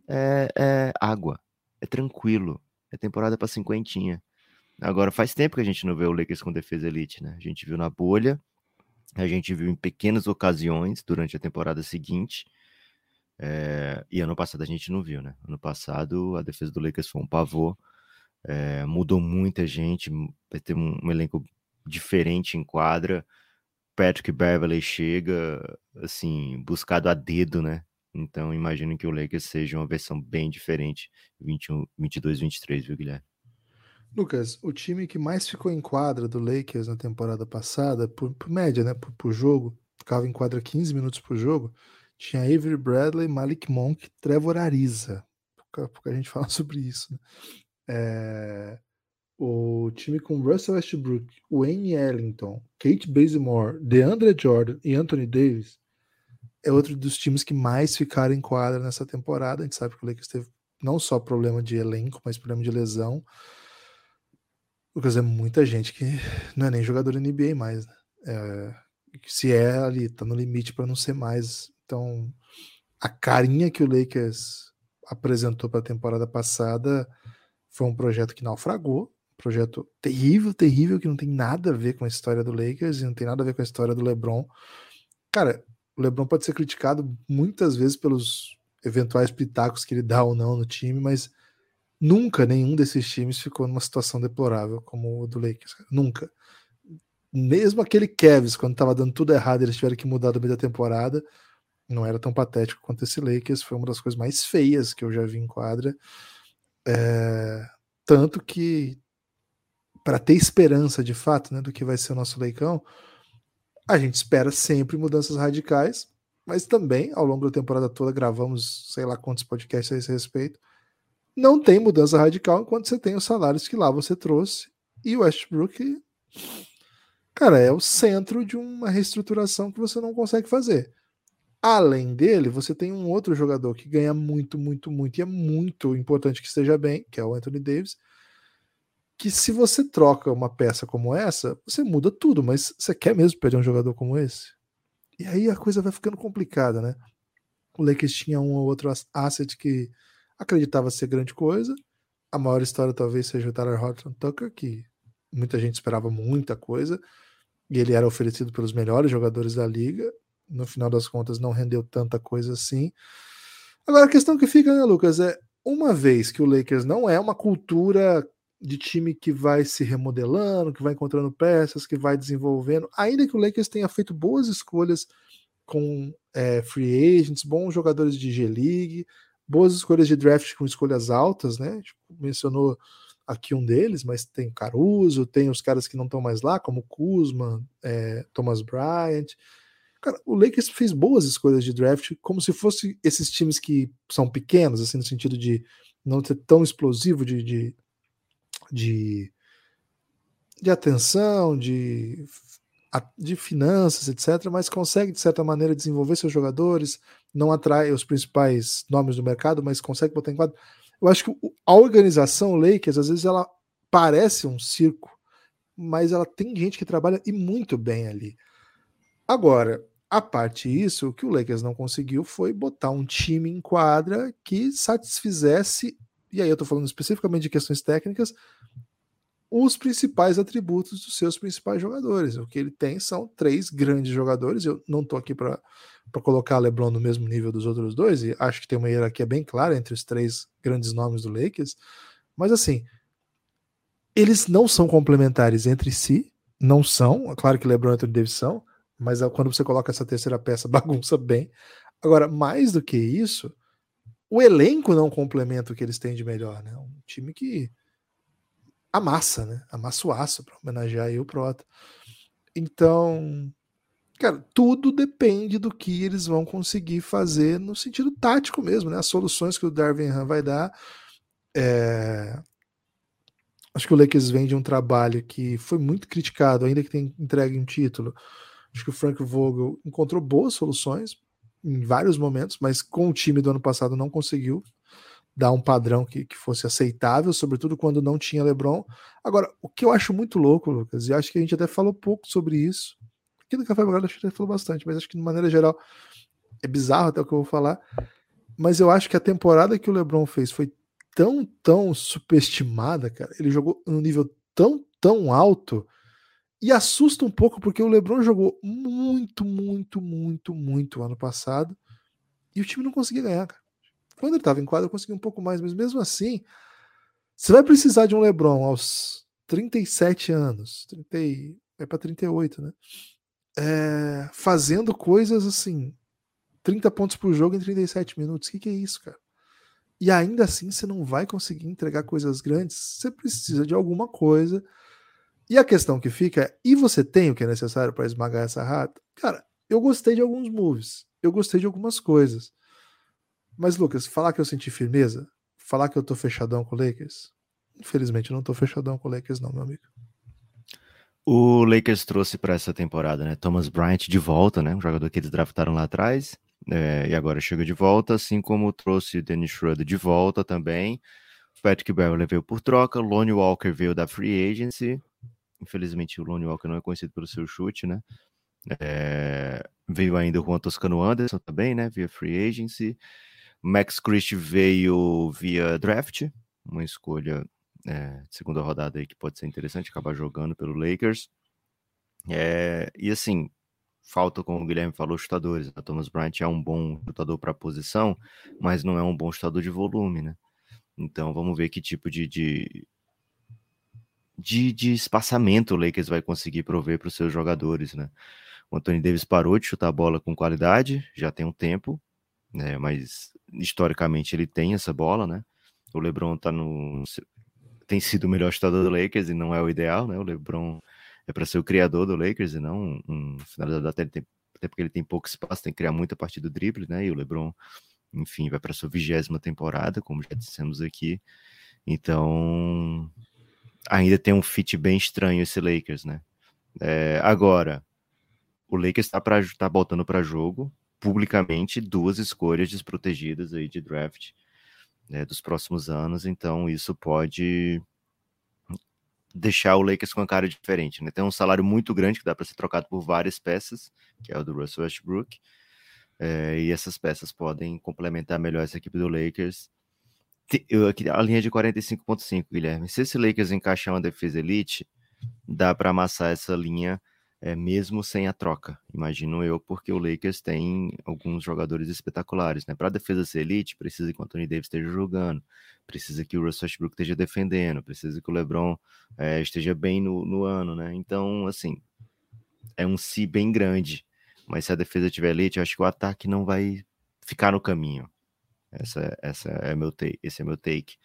Speaker 3: é, é água, é tranquilo, é temporada para cinquentinha. Agora, faz tempo que a gente não vê o Lakers com defesa elite, né? A gente viu na bolha, a gente viu em pequenas ocasiões durante a temporada seguinte, é, e ano passado a gente não viu, né? Ano passado a defesa do Lakers foi um pavor, é, mudou muita gente, vai ter um, um elenco diferente em quadra. Patrick Beverley chega, assim, buscado a dedo, né? Então imagino que o Lakers seja uma versão bem diferente, 21, 22, 23, viu, Guilherme?
Speaker 2: Lucas, o time que mais ficou em quadra do Lakers na temporada passada, por, por média, né? Por, por jogo, ficava em quadra 15 minutos por jogo, tinha Avery Bradley, Malik Monk, Trevor Ariza. Pouca, pouca gente fala sobre isso. É, o time com Russell Westbrook, Wayne Ellington, Kate Bazemore, DeAndre Jordan e Anthony Davis é outro dos times que mais ficaram em quadra nessa temporada. A gente sabe que o Lakers teve não só problema de elenco, mas problema de lesão. Lucas, é muita gente que não é nem jogador NBA mais, né? É, se é ali, tá no limite para não ser mais. Então, a carinha que o Lakers apresentou para a temporada passada foi um projeto que naufragou, projeto terrível, terrível, que não tem nada a ver com a história do Lakers e não tem nada a ver com a história do LeBron. Cara, o LeBron pode ser criticado muitas vezes pelos eventuais pitacos que ele dá ou não no time, mas nunca nenhum desses times ficou numa situação deplorável como o do Lakers. Nunca. Mesmo aquele Cavs, quando estava dando tudo errado, eles tiveram que mudar no meio da temporada. Não era tão patético quanto esse Lakers. Foi uma das coisas mais feias que eu já vi em quadra. É... Tanto que para ter esperança de fato né, do que vai ser o nosso leicão, a gente espera sempre mudanças radicais, mas também ao longo da temporada toda gravamos sei lá quantos podcasts a esse respeito. Não tem mudança radical enquanto você tem os salários que lá você trouxe e o Westbrook, cara, é o centro de uma reestruturação que você não consegue fazer. Além dele, você tem um outro jogador que ganha muito, muito, muito, e é muito importante que esteja bem, que é o Anthony Davis, que se você troca uma peça como essa, você muda tudo, mas você quer mesmo perder um jogador como esse? E aí a coisa vai ficando complicada, né? O Lakers tinha um ou outro asset que acreditava ser grande coisa. A maior história talvez seja o Tyler Horton Tucker, que muita gente esperava muita coisa, e ele era oferecido pelos melhores jogadores da liga. No final das contas, não rendeu tanta coisa assim. Agora, a questão que fica, né, Lucas, é uma vez que o Lakers não é uma cultura de time que vai se remodelando, que vai encontrando peças, que vai desenvolvendo. Ainda que o Lakers tenha feito boas escolhas com é, free agents, bons jogadores de G-League, boas escolhas de draft com escolhas altas, né? Tipo, mencionou aqui um deles, mas tem Caruso, tem os caras que não estão mais lá, como Kuzma, é, Thomas Bryant. Cara, o Lakers fez boas escolhas de draft, como se fosse esses times que são pequenos, assim, no sentido de não ser tão explosivo de, de de, de atenção, de, de finanças, etc., mas consegue, de certa maneira, desenvolver seus jogadores, não atrai os principais nomes do mercado, mas consegue botar em quadro. Eu acho que a organização Lakers, às vezes, ela parece um circo, mas ela tem gente que trabalha e muito bem ali. Agora, a parte disso, o que o Lakers não conseguiu foi botar um time em quadra que satisfizesse e aí eu estou falando especificamente de questões técnicas, os principais atributos dos seus principais jogadores. O que ele tem são três grandes jogadores. Eu não estou aqui para colocar LeBron no mesmo nível dos outros dois, e acho que tem uma hierarquia bem clara entre os três grandes nomes do Lakers. Mas assim, eles não são complementares entre si, não são. É claro que LeBron e Anthony Davis são, mas quando você coloca essa terceira peça, bagunça bem. Agora, mais do que isso, o elenco não complementa o que eles têm de melhor, né? Um time que amassa, né? Amassa o aço para homenagear aí o Prota. Então, cara, tudo depende do que eles vão conseguir fazer no sentido tático mesmo, né? As soluções que o Darwin Han vai dar. É... Acho que o Lakers vem de um trabalho que foi muito criticado, ainda que tenha entregue um título. Acho que o Frank Vogel encontrou boas soluções, em vários momentos, mas com o time do ano passado não conseguiu dar um padrão que, que fosse aceitável, sobretudo quando não tinha LeBron. Agora, o que eu acho muito louco, Lucas, e acho que a gente até falou pouco sobre isso, aqui no Café Belgrado acho que a falou bastante, mas acho que de maneira geral é bizarro até o que eu vou falar, mas eu acho que a temporada que o LeBron fez foi tão, tão superestimada, cara. Ele jogou num nível tão, tão alto e assusta um pouco porque o LeBron jogou muito, muito, muito, muito ano passado e o time não conseguia ganhar, cara. Quando ele estava em quadra, conseguia um pouco mais, mas mesmo assim, você vai precisar de um LeBron aos 37 anos, 30, é para 38, né? É, fazendo coisas assim, 30 pontos por jogo em 37 minutos. O que, que é isso, cara? E ainda assim você não vai conseguir entregar coisas grandes. Você precisa de alguma coisa e a questão que fica é: e você tem o que é necessário para esmagar essa rata? Cara, eu gostei de alguns moves, eu gostei de algumas coisas. Mas, Lucas, falar que eu senti firmeza, falar que eu tô fechadão com o Lakers, infelizmente, eu não tô fechadão com o Lakers, não, meu amigo.
Speaker 3: O Lakers trouxe para essa temporada, né? Thomas Bryant de volta, né? Um jogador que eles draftaram lá atrás. É, e agora chega de volta, assim como trouxe Dennis Schroeder de volta também. Patrick Beverly veio por troca, Lonnie Walker veio da free agency. Infelizmente, o Lonnie Walker não é conhecido pelo seu chute, né? É, veio ainda o Juan Toscano Anderson também, né? Via free agency. Max Christie veio via draft, uma escolha é, segunda rodada aí que pode ser interessante acabar jogando pelo Lakers. É, e assim, falta, como o Guilherme falou, chutadores. Né? Thomas Bryant é um bom chutador para a posição, mas não é um bom chutador de volume, né? Então vamos ver que tipo de, de, de, de espaçamento o Lakers vai conseguir prover para os seus jogadores, né? O Anthony Davis parou de chutar a bola com qualidade, já tem um tempo, né? Mas historicamente ele tem essa bola, né? O LeBron tá no tem sido o melhor chutador do Lakers e não é o ideal, né? O LeBron é para ser o criador do Lakers e não um, finalizador, até, tem, até porque ele tem pouco espaço, tem que criar muito a partir do drible, né? E o LeBron, enfim, vai para sua vigésima temporada, como já dissemos aqui. Então, ainda tem um fit bem estranho esse Lakers, né? É, agora, o Lakers está tá botando para jogo publicamente duas escolhas desprotegidas aí de draft né, dos próximos anos, então isso pode deixar o Lakers com uma cara diferente, né? Tem um salário muito grande que dá para ser trocado por várias peças, que é o do Russell Westbrook, é, e essas peças podem complementar melhor essa equipe do Lakers. A linha de 45.5, Guilherme. Se esse Lakers encaixar uma defesa elite, dá para amassar essa linha é, mesmo sem a troca, imagino eu, porque o Lakers tem alguns jogadores espetaculares, né? Para a defesa ser elite, precisa que o Anthony Davis esteja jogando, precisa que o Russell Westbrook esteja defendendo, precisa que o LeBron é, esteja bem no, no ano, né? Então, assim, é um si bem grande, mas se a defesa tiver elite, eu acho que o ataque não vai ficar no caminho. Essa, essa é meu take, esse é meu take.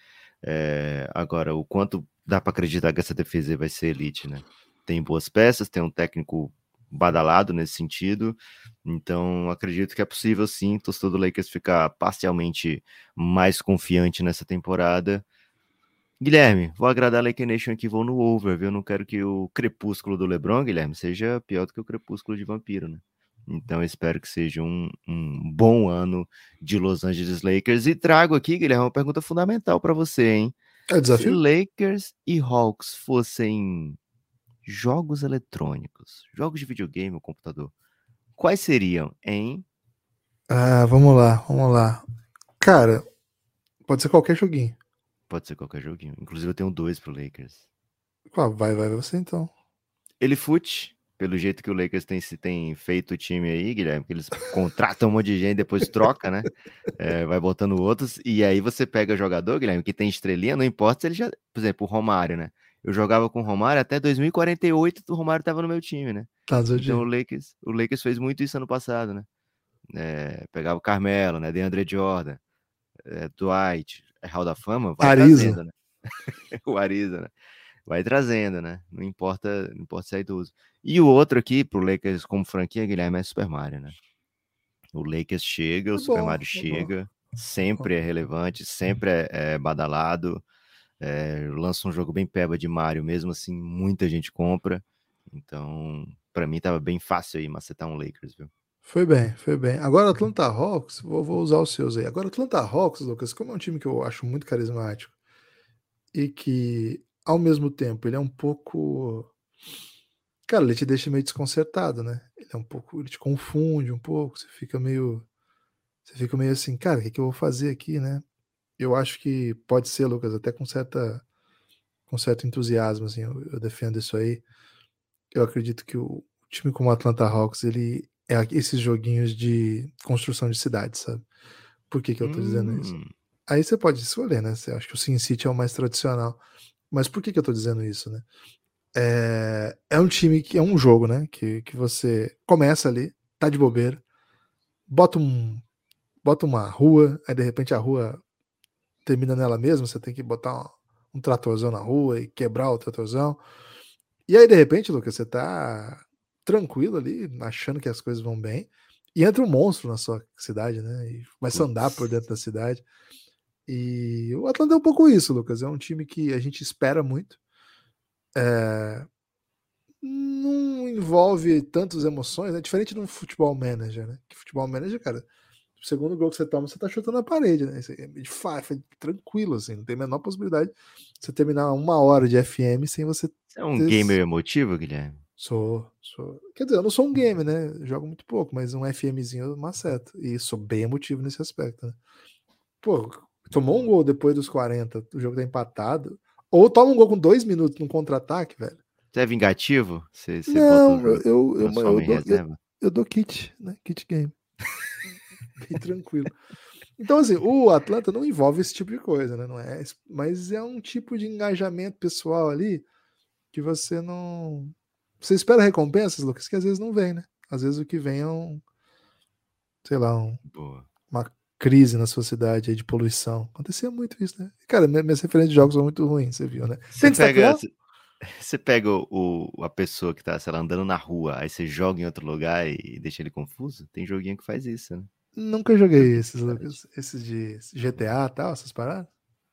Speaker 3: É, agora, o quanto dá para acreditar que essa defesa vai ser elite, né? tem boas peças, tem um técnico badalado nesse sentido. Então, acredito que é possível sim o torcedor do Lakers ficar parcialmente mais confiante nessa temporada. Guilherme, vou agradar a Laker Nation aqui, vou no over, viu? Não quero que o crepúsculo do LeBron, Guilherme, seja pior do que o crepúsculo de vampiro, né? Então, espero que seja um, um bom ano de Los Angeles Lakers. E trago aqui, Guilherme, uma pergunta fundamental para você, hein?
Speaker 2: É desafio.
Speaker 3: Se Lakers e Hawks fossem jogos eletrônicos, jogos de videogame ou computador, quais seriam, hein?
Speaker 2: Ah, vamos lá, vamos lá. Cara, pode ser qualquer joguinho.
Speaker 3: Pode ser qualquer joguinho. Inclusive eu tenho dois pro Lakers.
Speaker 2: Vai, vai você então.
Speaker 3: Ele fute, pelo jeito que o Lakers tem, tem feito o time aí, Guilherme, que eles contratam um monte de gente, depois troca, né? É, vai botando outros, e aí você pega jogador, Guilherme, que tem estrelinha, não importa se ele já, por exemplo, o Romário, né? eu jogava com o Romário até 2048, o Romário estava no meu time, né?
Speaker 2: Tá,
Speaker 3: então o Lakers, o Lakers fez muito isso ano passado, né? É, pegava o Carmelo, né? DeAndre Jordan, é, Dwight, é Hall da Fama, vai Ariza. trazendo, né? o Ariza, né? Vai trazendo, né? Não importa, não importa sair do uso. E o outro aqui, pro Lakers como franquia, Guilherme, é Super Mario, né? O Lakers chega, o tá Super Mario tá chega, sempre é relevante, sempre é, é badalado. É, lança um jogo bem peba de Mario, mesmo assim, muita gente compra. Então, para mim, tava bem fácil aí macetar um Lakers, viu?
Speaker 2: Foi bem, foi bem. Agora, Atlanta Hawks, vou, vou usar os seus aí. Agora, Atlanta Hawks, Lucas, como é um time que eu acho muito carismático e que, ao mesmo tempo, ele é um pouco. Cara, ele te deixa meio desconcertado, né? Ele é um pouco. Ele te confunde um pouco, você fica meio. Você fica meio assim, cara, o que, que eu vou fazer aqui, né? eu acho que pode ser, Lucas, até com certa com certo entusiasmo, assim, eu, eu defendo isso aí. Eu acredito que o time como o Atlanta Hawks, ele é esses joguinhos de construção de cidades, sabe? Por que, que eu tô hum. dizendo isso? Hum. Aí você pode escolher, né? Você acha que o Sin City é o mais tradicional. Mas por que, que eu tô dizendo isso, né? É, é um time que é um jogo, né? Que, que você começa ali, tá de bobeira, bota um bota uma rua, aí de repente a rua termina nela mesma, você tem que botar um, um tratorzão na rua e quebrar o tratorzão. E aí, de repente, Lucas, você tá tranquilo ali, achando que as coisas vão bem, e entra um monstro na sua cidade, né? E começa a andar por dentro da cidade. E o Atlanta é um pouco isso, Lucas. É um time que a gente espera muito. É... Não envolve tantas emoções, né? Diferente de um futebol manager, né? Que futebol manager, cara, o segundo gol que você toma, você tá chutando a parede, né? É de fato, tranquilo, assim, não tem a menor possibilidade de você terminar uma hora de FM sem você.
Speaker 3: Você é um ter... gamer emotivo, Guilherme?
Speaker 2: Sou, sou. Quer dizer, eu não sou um gamer, né? jogo muito pouco, mas um FMzinho eu maceto. E sou bem emotivo nesse aspecto, né? Pô, tomou um gol depois dos 40, o jogo tá empatado. Ou toma um gol com dois minutos num contra-ataque, velho.
Speaker 3: Você é vingativo? Você,
Speaker 2: você não, eu, eu, eu, eu, dou, eu, eu dou kit, né? Kit game. bem tranquilo. Então, assim, o Atlanta não envolve esse tipo de coisa, né? Não é, mas é um tipo de engajamento pessoal ali que você não. Você espera recompensas, Lucas, que às vezes não vem, né? Às vezes o que vem é um. Sei lá, um, uma crise na sua cidade de poluição. Acontecia muito isso, né? Cara, minhas referências de jogos são muito ruins, você viu, né?
Speaker 3: Você pega, você pega o, a pessoa que tá, sei lá, andando na rua, aí você joga em outro lugar e deixa ele confuso? Tem joguinho que faz isso, né?
Speaker 2: Nunca joguei esses, esses de GTA e tal, essas paradas.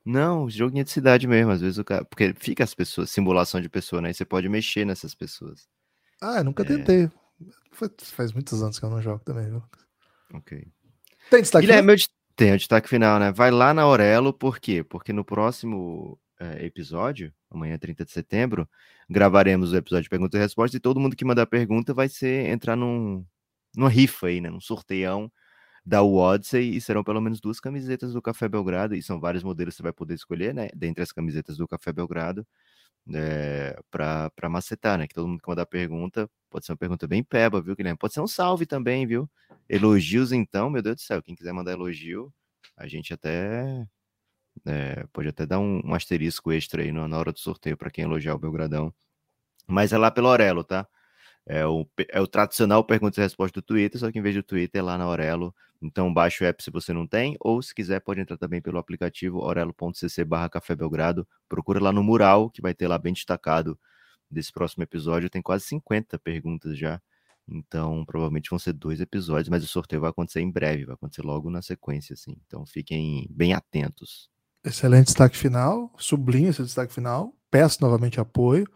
Speaker 3: Não, joguinho de cidade mesmo, às vezes o cara. Porque fica as pessoas, simulação de pessoa, né? E você pode mexer nessas pessoas.
Speaker 2: Ah, nunca é... tentei. Faz muitos anos que eu não jogo também, viu?
Speaker 3: Ok.
Speaker 2: Tem destaque
Speaker 3: Guilherme, final? Tem o destaque final, né? Vai lá na Aurelo, por quê? Porque no próximo é, episódio, amanhã, 30 de setembro, gravaremos o episódio de perguntas e respostas e todo mundo que mandar pergunta vai ser entrar num, numa rifa aí, né? Num sorteião da Odyssey e serão pelo menos duas camisetas do Café Belgrado, e são vários modelos que você vai poder escolher, né? Dentre as camisetas do Café Belgrado, é, eh, para macetar, né? Que todo mundo que mandar pergunta, pode ser uma pergunta bem peba, viu, Guilherme? Pode ser um salve também, viu? Elogios, então, meu Deus do céu, quem quiser mandar elogio, a gente até é, pode até dar um, um, asterisco extra aí na hora do sorteio para quem elogiar o Belgradão. Mas é lá pelo Aurelo, tá? É o, é o tradicional pergunta e resposta do Twitter, só que em vez do Twitter é lá na Aurelo. Então baixe o app se você não tem, ou se quiser pode entrar também pelo aplicativo orelo.cc barra Café Belgrado. Procura lá no mural, que vai ter lá bem destacado desse próximo episódio. Tem quase 50 perguntas já. Então, provavelmente vão ser dois episódios, mas o sorteio vai acontecer em breve, vai acontecer logo na sequência, assim. Então, fiquem bem atentos.
Speaker 2: Excelente destaque final, sublinho esse destaque final. Peço novamente apoio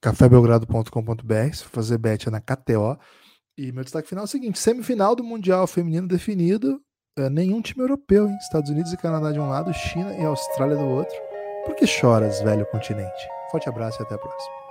Speaker 2: cafébelgrado.com.br, se fazer bet é na KTO. E meu destaque final é o seguinte: semifinal do Mundial Feminino definido. É, nenhum time europeu, hein? Estados Unidos e Canadá de um lado, China e Austrália do outro. Por que choras, velho continente? Forte abraço e até a próxima.